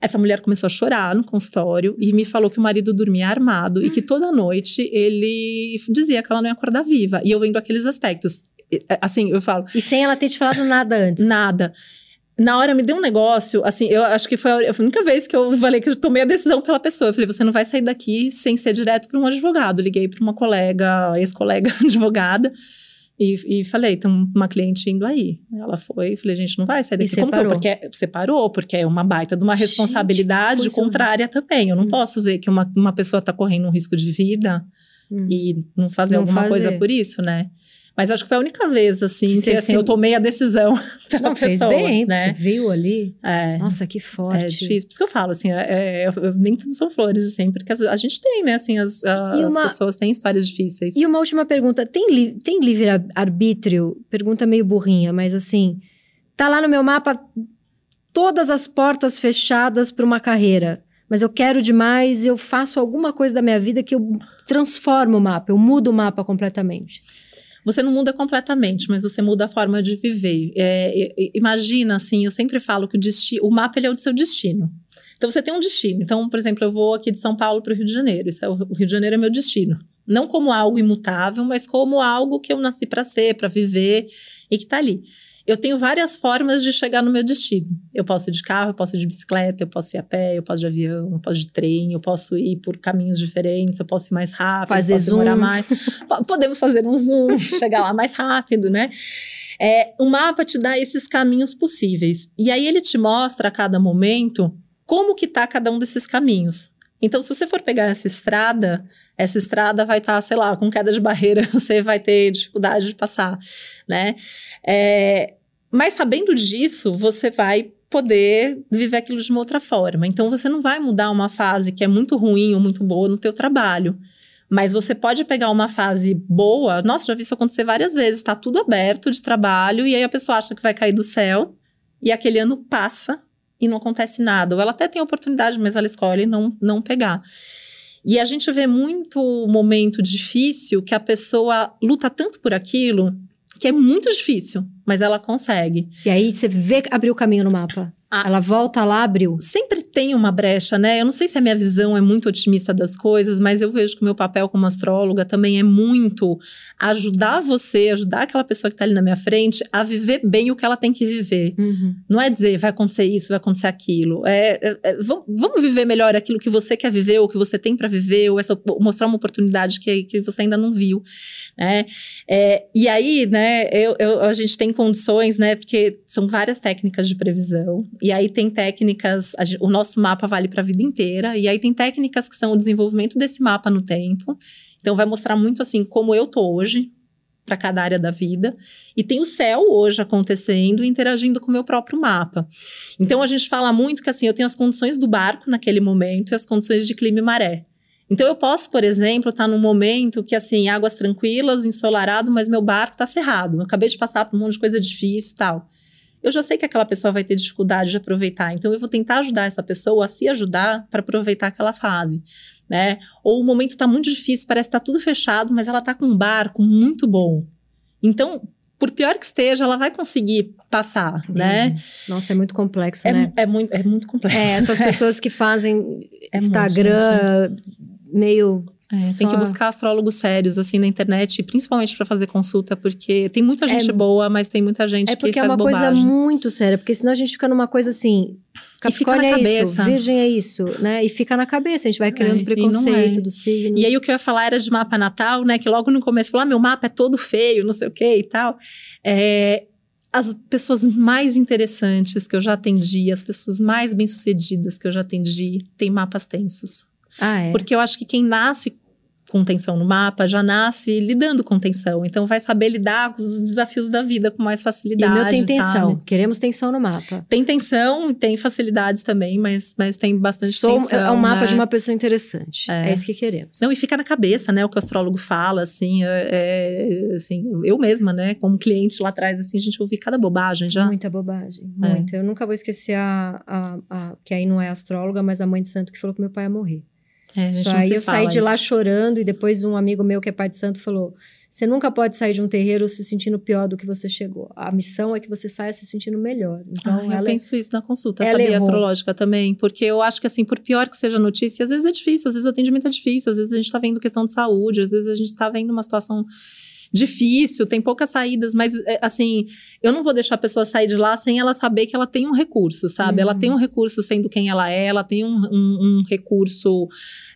Essa mulher começou a chorar no consultório e me falou que o marido dormia armado hum. e que toda noite ele dizia que ela não ia acordar viva. E eu vendo aqueles aspectos. É, assim, eu falo. E sem ela ter te falado nada antes? Nada na hora me deu um negócio, assim, eu acho que foi a, única vez que eu falei que eu tomei a decisão pela pessoa. Eu falei, você não vai sair daqui sem ser direto para um advogado. Liguei para uma colega, ex-colega advogada, e, e, falei, tem uma cliente indo aí. Ela foi, falei, gente, não vai sair daqui. E separou. Porque separou, porque é uma baita de uma responsabilidade gente, contrária também. Eu não hum. posso ver que uma, uma pessoa está correndo um risco de vida hum. e não fazer não alguma fazer. coisa por isso, né? Mas acho que foi a única vez, assim, que, que assim, eu tomei a decisão pela Não, pessoa. Fez bem, né? Você viu ali? É. Nossa, que forte. É difícil. Por isso que eu falo, assim, é, é, nem tudo são flores, assim, porque a gente tem, né, assim, as, a, uma, as pessoas têm histórias difíceis. E uma última pergunta: tem, li, tem livre-arbítrio? Pergunta meio burrinha, mas assim, tá lá no meu mapa todas as portas fechadas para uma carreira mas eu quero demais, eu faço alguma coisa da minha vida que eu transformo o mapa, eu mudo o mapa completamente. Você não muda completamente, mas você muda a forma de viver. É, imagina, assim, eu sempre falo que o, o mapa é o seu destino. Então você tem um destino. Então, por exemplo, eu vou aqui de São Paulo para o Rio de Janeiro. Isso é, o Rio de Janeiro é meu destino. Não como algo imutável, mas como algo que eu nasci para ser, para viver e que está ali eu tenho várias formas de chegar no meu destino. Eu posso ir de carro, eu posso ir de bicicleta, eu posso ir a pé, eu posso ir de avião, eu posso ir de trem, eu posso ir por caminhos diferentes, eu posso ir mais rápido, fazer posso zoom. mais. Podemos fazer um zoom, chegar lá mais rápido, né? É, o mapa te dá esses caminhos possíveis. E aí ele te mostra a cada momento como que tá cada um desses caminhos. Então, se você for pegar essa estrada, essa estrada vai estar, tá, sei lá, com queda de barreira, você vai ter dificuldade de passar, né? É, mas sabendo disso, você vai poder viver aquilo de uma outra forma. Então você não vai mudar uma fase que é muito ruim ou muito boa no teu trabalho. Mas você pode pegar uma fase boa. Nossa, já vi isso acontecer várias vezes. Está tudo aberto de trabalho e aí a pessoa acha que vai cair do céu e aquele ano passa e não acontece nada. Ou ela até tem oportunidade, mas ela escolhe não, não pegar. E a gente vê muito momento difícil que a pessoa luta tanto por aquilo que é muito difícil, mas ela consegue. E aí você vê abrir o caminho no mapa. Ah, ela volta lá, abriu. Sempre tem uma brecha, né? Eu não sei se a minha visão é muito otimista das coisas, mas eu vejo que o meu papel como astróloga também é muito ajudar você, ajudar aquela pessoa que está ali na minha frente a viver bem o que ela tem que viver. Uhum. Não é dizer vai acontecer isso, vai acontecer aquilo. É, é, é vamos viver melhor aquilo que você quer viver, ou que você tem para viver, ou essa, mostrar uma oportunidade que, que você ainda não viu, né? É, e aí, né, eu, eu, a gente tem condições, né, porque são várias técnicas de previsão. E aí tem técnicas, o nosso mapa vale para a vida inteira, e aí tem técnicas que são o desenvolvimento desse mapa no tempo. Então vai mostrar muito assim como eu tô hoje para cada área da vida, e tem o céu hoje acontecendo e interagindo com o meu próprio mapa. Então a gente fala muito que assim, eu tenho as condições do barco naquele momento e as condições de clima e maré. Então eu posso, por exemplo, estar tá num momento que assim, águas tranquilas, ensolarado, mas meu barco está ferrado. Eu acabei de passar por um monte de coisa difícil tal eu já sei que aquela pessoa vai ter dificuldade de aproveitar. Então, eu vou tentar ajudar essa pessoa a se ajudar para aproveitar aquela fase. Né? Ou o momento está muito difícil, parece que está tudo fechado, mas ela está com um barco muito bom. Então, por pior que esteja, ela vai conseguir passar, Entendi. né? Nossa, é muito complexo, é, né? É muito, é muito complexo. É, essas pessoas que fazem é Instagram muito, meio é, Só... Tem que buscar astrólogos sérios, assim, na internet, principalmente para fazer consulta, porque tem muita gente é, boa, mas tem muita gente que faz bobagem. É porque é uma coisa muito séria, porque senão a gente fica numa coisa assim... Capricórnio é isso, Virgem é isso, né? E fica na cabeça, a gente vai criando é, preconceito é. do signo. E aí o que eu ia falar era de mapa natal, né? Que logo no começo falou, ah, meu mapa é todo feio, não sei o que e tal. É, as pessoas mais interessantes que eu já atendi, as pessoas mais bem-sucedidas que eu já atendi, têm mapas tensos. Ah, é? Porque eu acho que quem nasce com tensão no mapa já nasce lidando com tensão. Então vai saber lidar com os desafios da vida com mais facilidade. E o meu tem tensão. sabe? Queremos tensão no mapa. Tem tensão, tem facilidades também, mas, mas tem bastante Sou, tensão. é um mapa né? de uma pessoa interessante. É, É. isso que queremos. Não, e fica na cabeça, né? O que o astrólogo fala, assim, é, é, assim, eu mesma, né, como cliente lá atrás, assim, a gente ouvi cada bobagem já. Muita bobagem, É. muita. Eu nunca vou esquecer a, a, a- que aí não é astróloga, mas a mãe de santo que falou que meu pai ia morrer. É, não aí eu saí de lá chorando e depois um amigo meu que é pai de santo falou: "Você nunca pode sair de um terreiro se sentindo pior do que você chegou. A missão é que você saia se sentindo melhor". Então Ah, eu ela penso isso na consulta, ela sabia errou. astrológica também, porque eu acho que assim, por pior que seja a notícia, às vezes é difícil, às vezes o atendimento é difícil, às vezes a gente tá vendo questão de saúde, às vezes a gente tá vendo uma situação difícil, tem poucas saídas, mas é, assim, eu não vou deixar a pessoa sair de lá sem ela saber que ela tem um recurso, sabe? Ela Uhum. tem um recurso sendo quem ela é, ela tem um, um- um recurso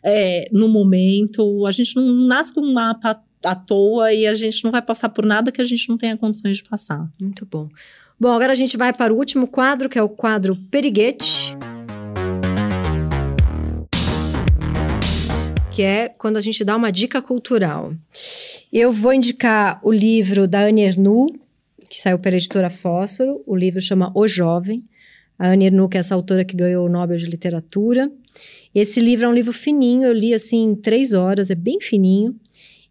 é, no momento. A gente não nasce com um mapa à toa e a gente não vai passar por nada que a gente não tenha condições de passar. Muito bom. Bom, agora a gente vai para o último quadro, que é o quadro Periguete. Que é quando a gente dá uma dica cultural. Eu vou indicar o livro da Anne Ernu, que saiu pela editora Fósforo. O livro chama O Jovem. A Anne Ernu, que é essa autora que ganhou o Nobel de Literatura. Esse livro é um livro fininho, eu li assim em três horas, é bem fininho.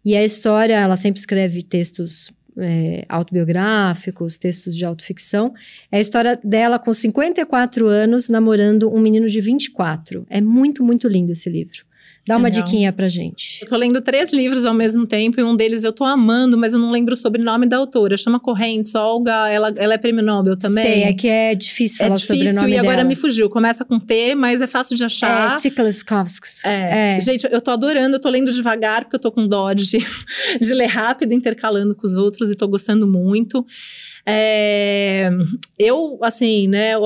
E a história, ela sempre escreve textos é, autobiográficos, textos de autoficção. É a história dela com 54 anos, namorando um menino de 24. É muito, muito lindo esse livro. Dá uma Legal. diquinha pra gente. Eu tô lendo três livros ao mesmo tempo e um deles eu tô amando, mas eu não lembro o sobrenome da autora. Chama Correntes, Olga, ela, ela é prêmio Nobel também. Sei, é que é difícil É falar difícil sobre o sobrenome e agora dela. me fugiu. Começa com T, mas é fácil de achar. É, Tikleskovsky. É. Gente, eu tô adorando, eu tô lendo devagar, porque eu tô com dó de, de ler rápido, intercalando com os outros, e tô gostando muito. É, eu, assim, né, eu,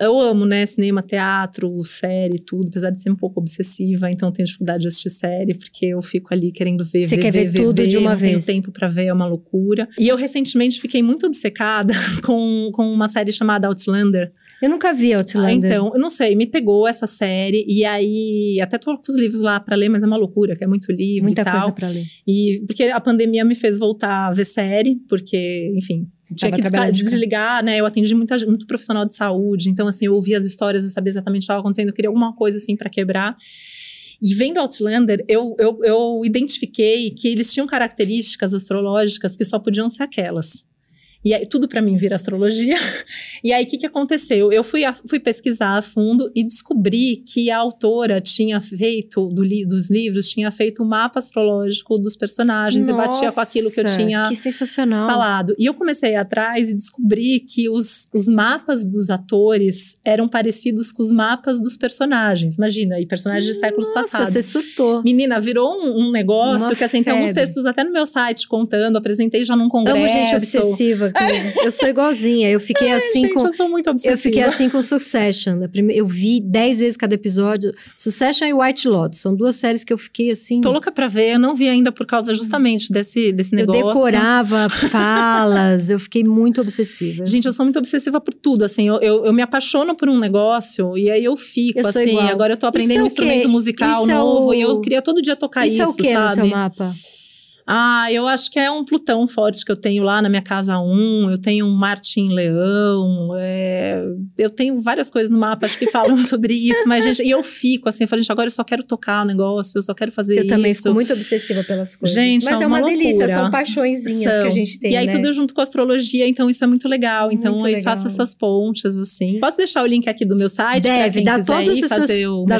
eu- amo, né, cinema, teatro, série, tudo, apesar de ser um pouco obsessiva, então eu tenho dificuldade de assistir série, porque eu fico ali querendo ver, Você ver, quer ver ver, tudo ver, de uma não vez. tenho tempo pra ver, é uma loucura. E eu recentemente fiquei muito obcecada com, com uma série chamada Outlander, Eu nunca vi ah, Outlander. então, eu não sei, me pegou essa série e aí até tô com os livros lá pra ler, mas é uma loucura, que é muito livro Muita e tal. coisa pra ler. E porque a pandemia me fez voltar a ver série, porque, enfim, tinha que casa. desligar, né? Eu atendi muita, muito profissional de saúde, então assim, eu ouvia as histórias, eu sabia exatamente o que estava acontecendo, eu queria alguma coisa assim pra quebrar. E vendo Outlander, eu, eu, eu identifiquei que eles tinham características astrológicas que só podiam ser aquelas. E aí, tudo pra mim vira astrologia. E aí, o que, que aconteceu? Eu fui, a- fui pesquisar a fundo e descobri que a autora tinha feito, do li- dos livros, tinha feito um mapa astrológico dos personagens e batia com aquilo que eu Nossa, tinha Que sensacional. falado. E eu comecei a ir atrás e descobri que os, os mapas dos atores eram parecidos com os mapas dos personagens. Imagina, e personagens de séculos Nossa, passados. você surtou. Menina, virou um, um negócio Uma que assim, tem alguns textos até no meu site contando, apresentei já num congresso. Amo gente obsessiva. Eu sou igualzinha. Eu fiquei assim Gente, com. eu sou muito obsessiva. Eu fiquei assim com Succession. Prime- Eu vi dez vezes cada episódio. Succession e White Lotus. São duas séries que eu fiquei assim. Tô louca pra ver, eu não vi ainda por causa justamente desse, desse eu negócio. decorava falas. Eu fiquei muito obsessiva. Gente, eu sou muito obsessiva por tudo, assim, eu, eu, eu me apaixono por um negócio e aí eu fico, Eu assim, igual. agora eu tô aprendendo é um instrumento musical Isso é novo o- e eu queria todo dia tocar isso, isso, é o que no seu mapa? Ah, eu acho que é um Plutão forte que eu tenho lá na minha casa 1, eu tenho um Marte em Leão, é, eu tenho várias coisas no mapa, acho que falam sobre isso, mas gente, e eu fico assim, eu falo, gente, agora eu só quero tocar o negócio, eu só quero fazer Eu isso. também fico muito obsessiva pelas coisas. Gente, Mas é é uma, uma delícia, são paixõezinhas São. que a gente tem. E aí né? tudo junto com a astrologia, então isso é muito legal. Então Muito eu legal. faço essas pontes, assim. Posso deixar o link aqui do meu site Deve, dá todos os seus- fazer o dá-?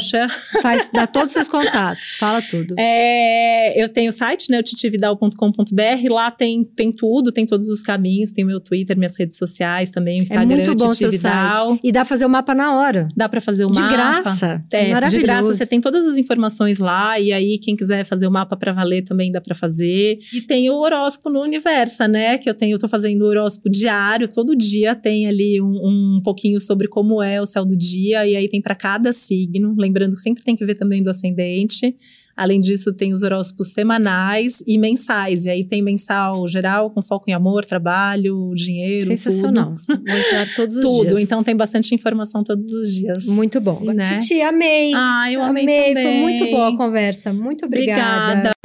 Faz, dá todos os seus contatos, fala tudo. É, eu tenho o site, né, o titividal.com.br, lá tem, tem tudo, tem todos os caminhos, tem o meu Twitter, minhas redes sociais também, o É Instagram, muito bom o seu Titividal. site. E dá pra fazer o mapa na hora. Dá pra fazer o de mapa. graça. É, Maravilhoso. de graça, você tem todas as informações lá, e aí quem quiser fazer o mapa pra valer também dá pra fazer. E tem o horóscopo no Universo, né? Que eu tenho, eu tô fazendo o horóscopo diário, todo dia tem ali um, um pouquinho sobre como é o céu do dia, e aí tem pra cada signo, lembrando que sempre tem que ver também do ascendente. Além disso, tem os horóscopos semanais e mensais. E aí tem mensal geral, com foco em amor, trabalho, dinheiro, Sensacional. Vou entrar todos os Tudo. dias. Então tem bastante informação todos os dias. Muito bom. Né? Titi, amei. Ah, eu amei, Foi também. muito boa a conversa. Muito obrigada. Obrigada.